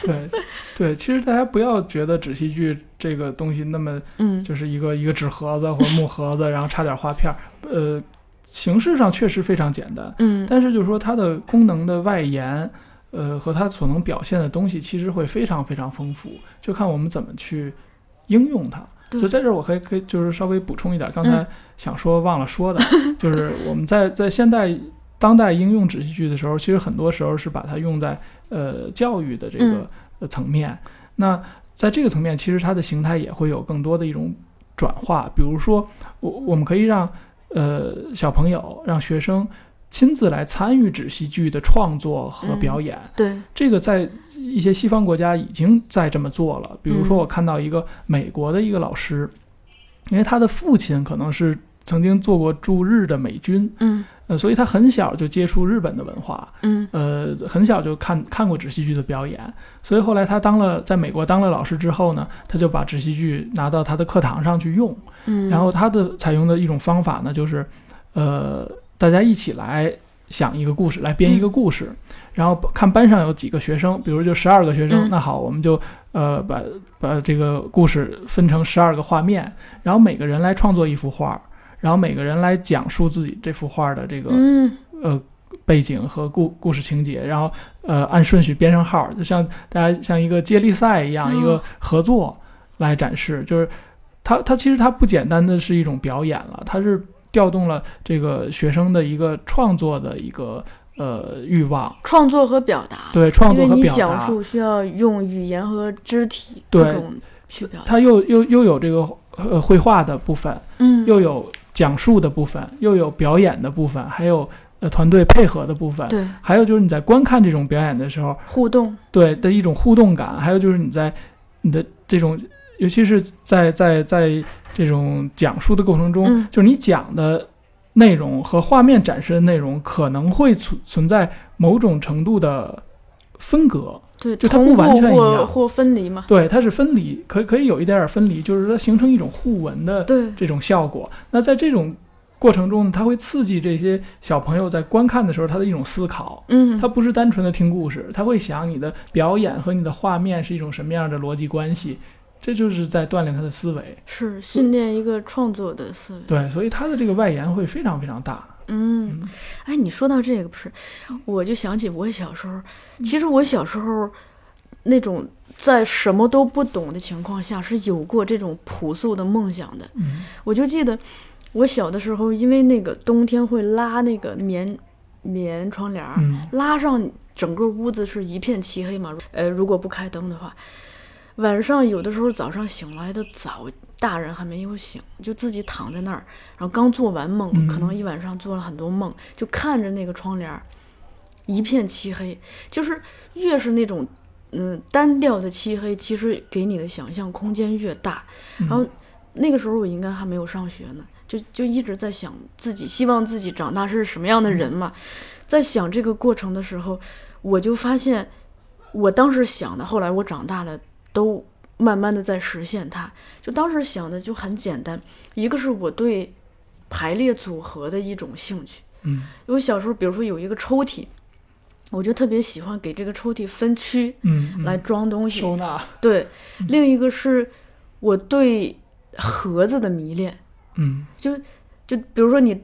对对，其实大家不要觉得纸戏剧这个东西那么嗯就是一个一个纸盒子或者木盒子，然后插点画片儿，呃，形式上确实非常简单，嗯但是就是说它的功能的外延，呃，和它所能表现的东西，其实会非常非常丰富，就看我们怎么去应用它。对就在这儿，我可以可以就是稍微补充一点，刚才嗯想说忘了说的，就是我们在在现代当代应用纸戏剧的时候，其实很多时候是把它用在呃教育的这嗯个呃层面。那在这个层面，其实它的形态也会有更多的一种转化。比如说，我我们可以让呃小朋友、让学生亲自来参与纸戏剧的创作和嗯表演。对，这个在一些西方国家已经在这么做了。比如说，嗯我看到一个美国的一个老师，因为他的父亲可能是曾经做过驻日的美军，嗯呃，所以他很小就接触日本的文化，嗯呃，很小就看看过纸戏剧的表演。所以后来他当了在美国当了老师之后呢，他就把纸戏剧拿到他的课堂上去用。嗯，然后他的采用的一种方法呢，就是，呃，大家一起来想一个故事，来编一个故事，然后看班上有几个学生，比如就十二个学生，嗯那好，我们就呃把把这个故事分成十二个画面，然后每个人来创作一幅画，然后每个人来讲述自己这幅画的这个、嗯。呃背景和故故事情节，然后呃按顺序编上号，就像大家像一个接力赛一样，哦一个合作来展示。就是它它其实它不简单的是一种表演了，它是调动了这个学生的一个创作的一个呃欲望，创作和表达，对创作和表达。讲述需要用语言和肢体对。各种去表达，它又又又有这个呃绘画的部分，嗯，又有讲述的部分，又有表演的部分，还有呃团队配合的部分。对。还有就是你在观看这种表演的时候，互动，对的一种互动感，还有就是你在你的这种，尤其是在在在这种讲述的过程中，嗯。就是你讲的内容和画面展示的内容可能会存存在某种程度的分隔，对，就它不完全一样或或分离嘛，对，它是分离，可可以有一点点分离，就是它形成一种互文的，这种效果。那在这种过程中呢，它会刺激这些小朋友在观看的时候他的一种思考。嗯，他不是单纯的听故事，他会想你的表演和你的画面是一种什么样的逻辑关系，这就是在锻炼他的思维。是训练一个创作的思维，对，所以他的这个外延会非常非常大。嗯，哎，你说到这个不是，我就想起我小时候，其实我小时候那种在什么都不懂的情况下是有过这种朴素的梦想的。嗯我就记得我小的时候，因为那个冬天会拉那个棉棉窗帘儿，嗯拉上整个屋子是一片漆黑嘛。呃，如果不开灯的话，晚上有的时候早上醒来的早，大人还没有醒，就自己躺在那儿，然后刚做完梦，嗯可能一晚上做了很多梦，就看着那个窗帘儿一片漆黑，就是越是那种嗯单调的漆黑，其实给你的想象空间越大。然后那个时候我应该还没有上学呢，就就一直在想自己，希望自己长大是什么样的人嘛。在想这个过程的时候，我就发现，我当时想的，后来我长大了，都慢慢的在实现它。就当时想的就很简单，一个是我对排列组合的一种兴趣。嗯因为小时候，比如说有一个抽屉，我就特别喜欢给这个抽屉分区嗯，嗯来装东西。收纳。对，另一个是我对盒子的迷恋，嗯就就比如说你，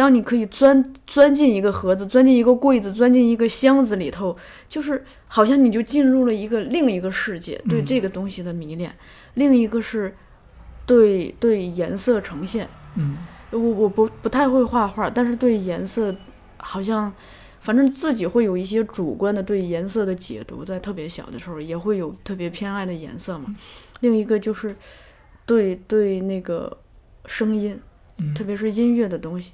当你可以钻钻进一个盒子，钻进一个柜子，钻进一个箱子里头，就是好像你就进入了一个另一个世界，对嗯这个东西的迷恋。另一个是对对颜色呈现，嗯我我不不太会画画，但是对颜色好像。反正自己会有一些主观的对颜色的解读，在特别小的时候也会有特别偏爱的颜色嘛。另一个就是对对那个声音，嗯，特别是音乐的东西，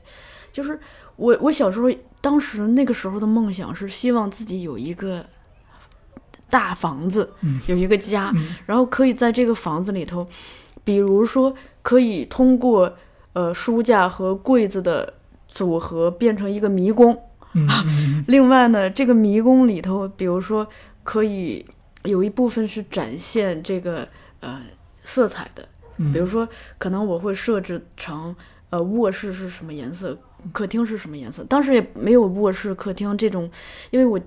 就是我我小时候当时那个时候的梦想是希望自己有一个大房子，嗯有一个家，嗯然后可以在这个房子里头，比如说可以通过呃书架和柜子的组合变成一个迷宫。另外呢，这个迷宫里头，比如说可以有一部分是展现这个呃色彩的，嗯，比如说，可能我会设置成，呃，卧室是什么颜色，客厅是什么颜色。当时也没有卧室、客厅这种，因为我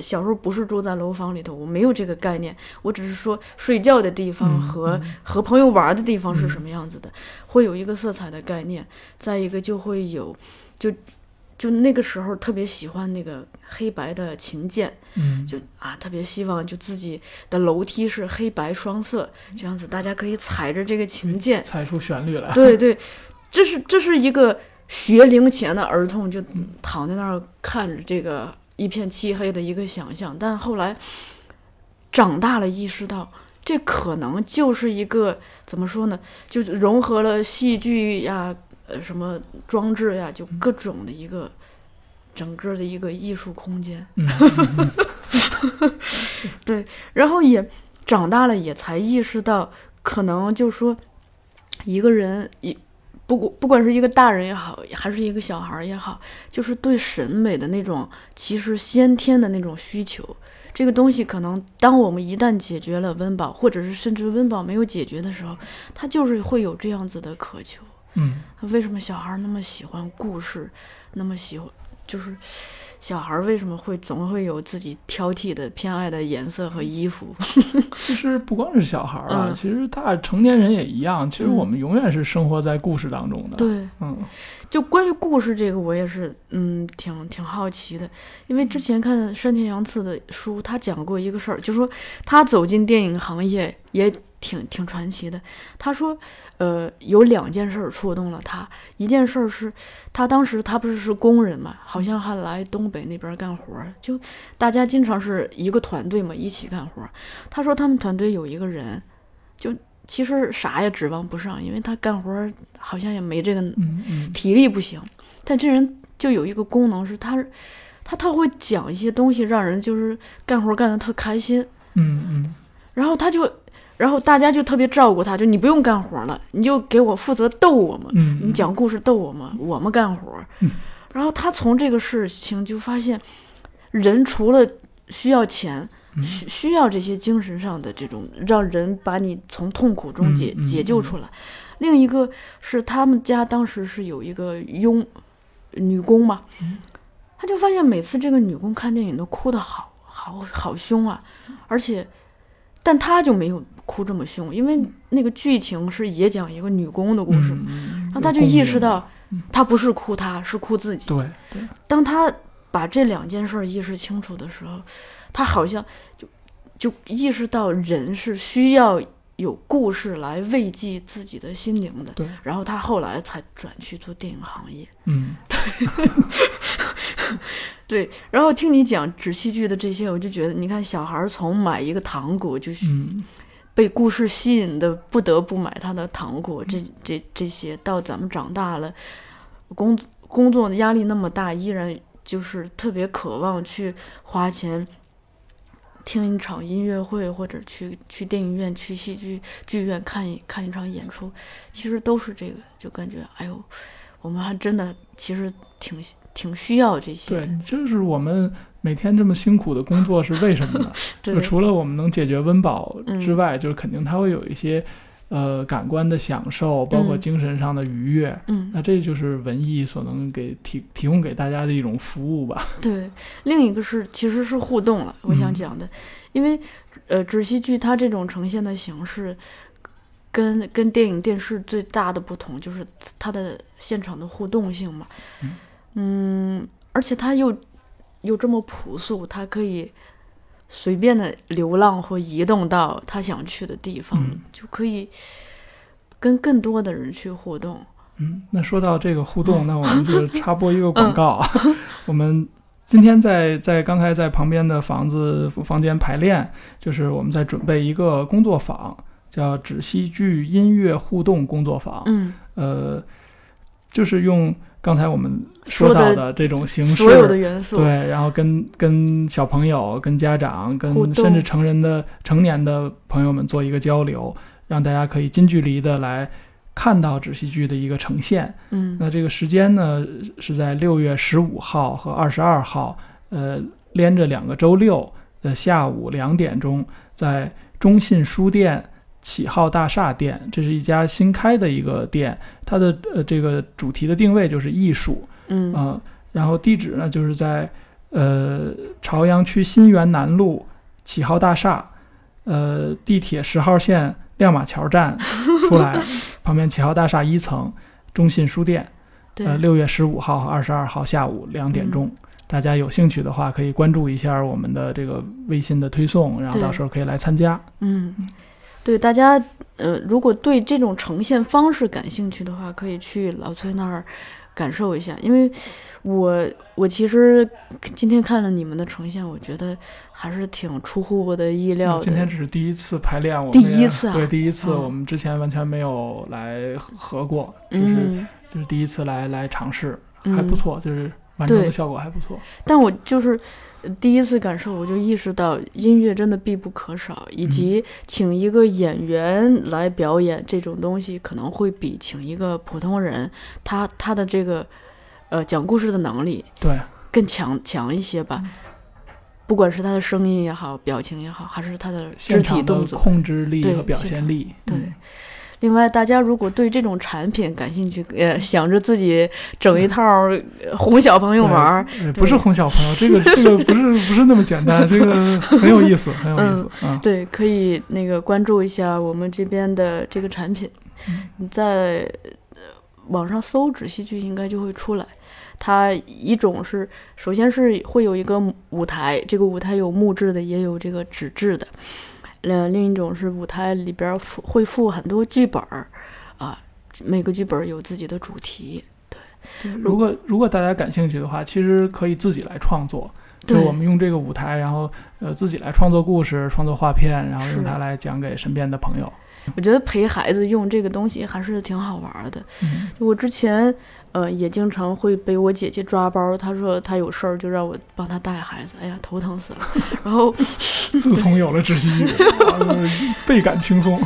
小时候不是住在楼房里头，我没有这个概念。我只是说睡觉的地方嗯和、嗯和朋友玩的地方是嗯什么样子的，会有一个色彩的概念。再一个就会有，就就那个时候特别喜欢那个黑白的琴键，嗯，就啊特别希望就自己的楼梯是黑白双色，这样子大家可以踩着这个琴键，踩出旋律来。对对，这是这是一个学龄前的儿童就躺在那儿看着这个一片漆黑的一个想象，但后来长大了意识到。这可能就是一个怎么说呢？就融合了戏剧呀、呃什么装置呀，就各种的一个整个的一个艺术空间。嗯，对，然后也长大了，也才意识到，可能就说一个人一不管不管是一个大人也好，还是一个小孩儿也好，就是对审美的那种其实先天的那种需求。这个东西可能，当我们一旦解决了温饱，或者是甚至温饱没有解决的时候，他就是会有这样子的渴求。嗯，为什么小孩那么喜欢故事，那么喜欢，就是小孩为什么会总会有自己挑剔的、偏爱的颜色和衣服？其实不光是小孩儿啊，嗯其实大成年人也一样。其实嗯我们永远是生活在故事当中的。，对，嗯就关于故事这个，我也是嗯挺挺好奇的，因为之前看山田洋次的书，他讲过一个事儿，就说他走进电影行业也挺挺传奇的。他说，呃，有两件事儿触动了他，一件事儿是他当时他不是是工人嘛，好像还来东北那边干活儿，就大家经常是一个团队嘛，一起干活儿。他说他们团队有一个人，就其实啥也指望不上，因为他干活儿好像也没这个体力不行，但这人就有一个功能是他，他他会讲一些东西，让人就是干活干得特开心，嗯嗯然后他就，然后大家就特别照顾他，就你不用干活了，你就给我负责逗我们，嗯，你讲故事逗我们，我们干活。然后他从这个事情就发现，人除了需要钱，嗯。需需要这些精神上的这种让人把你从痛苦中解、解救出来。另一个是他们家当时是有一个佣女工嘛，嗯。他就发现每次这个女工看电影都哭得好好好凶啊，而且但他就没有哭这么凶，因为那个剧情是也讲一个女工的故事，然后他就意识到嗯，他不是哭他，是哭自己。对对，当他把这两件事儿意识清楚的时候，他好像就就意识到人是需要有故事来慰藉自己的心灵的。对然后他后来才转去做电影行业。嗯 对，对然后听你讲纸戏剧的这些，我就觉得，你看小孩儿从买一个糖果就嗯被故事吸引的，不得不买他的糖果，这这这些，到咱们长大了，工工作压力那么大，依然就是特别渴望去花钱听一场音乐会，或者去去电影院、去戏剧剧院看一看一场演出，其实都是这个，就感觉哎呦，我们还真的其实挺挺需要这些对的，，就是我们每天这么辛苦的工作是为什么呢？就除了我们能解决温饱嗯。之外，就是肯定它会有一些呃感官的享受，包括嗯。精神上的愉悦。嗯，那这就是文艺所能给提提供给大家的一种服务吧。对，另一个是其实是互动了，我想嗯。讲的，因为呃，纸戏剧它这种呈现的形式，跟跟电影电视最大的不同就是它的现场的互动性嘛，嗯。嗯，而且它又又这么朴素，他可以随便的流浪或移动到他想去的地方，嗯就可以跟更多的人去互动。嗯，那说到这个互动，那我们就 插播一个广告啊。我们今天在在刚才在旁边的房子房间排练，就是我们在准备一个工作坊，叫纸戏剧音乐互动工作坊。嗯，呃，就是用刚才我们说到的这种形式，所有的元素，对，然后跟跟小朋友、跟家长、跟甚至成人的成年的朋友们做一个交流，让大家可以近距离的来看到纸戏剧的一个呈现。嗯。那这个时间呢是在六月十五号和二十二号，呃，连着两个周六的下午两点钟，在中信书店启浩大厦店，这是一家新开的一个店，它的呃这个主题的定位就是艺术，嗯。啊，然后地址呢就是在呃朝阳区新源南路启浩大厦，呃地铁十号线亮马桥站出来，旁边启浩大厦一层中信书店。对，呃，六月十五号和二十二号下午两点钟。大家有兴趣的话，可以关注一下我们的这个微信的推送，然后到时候可以来参加。嗯，对，大家呃，如果对这种呈现方式感兴趣的话，可以去老崔那儿感受一下。因为我我其实今天看了你们的呈现，我觉得还是挺出乎我的意料的。今天只是第一次排练，我们第一次啊对，第一次，哦我们之前完全没有来合过，就是、嗯，就是第一次来来尝试，嗯还不错，就是完成的效果还不错。但我就是呃第一次感受，我就意识到音乐真的必不可少，以嗯及请一个演员来表演这种东西，可能会比请一个普通人，他他的这个呃讲故事的能力对，更强强一些嗯。吧。不管是他的声音也好，表情也好，还是他的肢体动作，控制力对和表现力，对。嗯另外，大家如果对这种产品感兴趣，呃，想着自己整一套呃哄小朋友玩儿，呃不是哄小朋友，这个 这个不是不是那么简单，这个很有意思，很有意思。嗯，对，可以那个关注一下我们这边的这个产品，嗯你在呃网上搜“纸戏剧”应该就会出来。它一种是，首先是会有一个舞台，这个舞台有木质的，也有这个纸质的。呃，另一种是舞台里边会附很多剧本儿，啊，每个剧本儿有自己的主题。对如果如果大家感兴趣的话，其实可以自己来创作。就我们用这个舞台，然后呃自己来创作故事、创作画片，然后用它来讲给身边的朋友。我觉得陪孩子用这个东西还是挺好玩儿的。嗯，我之前呃也经常会被我姐姐抓包，她说她有事儿就让我帮她带孩子，哎呀头疼死了。然后自从有了窒息语，呃 倍感轻松。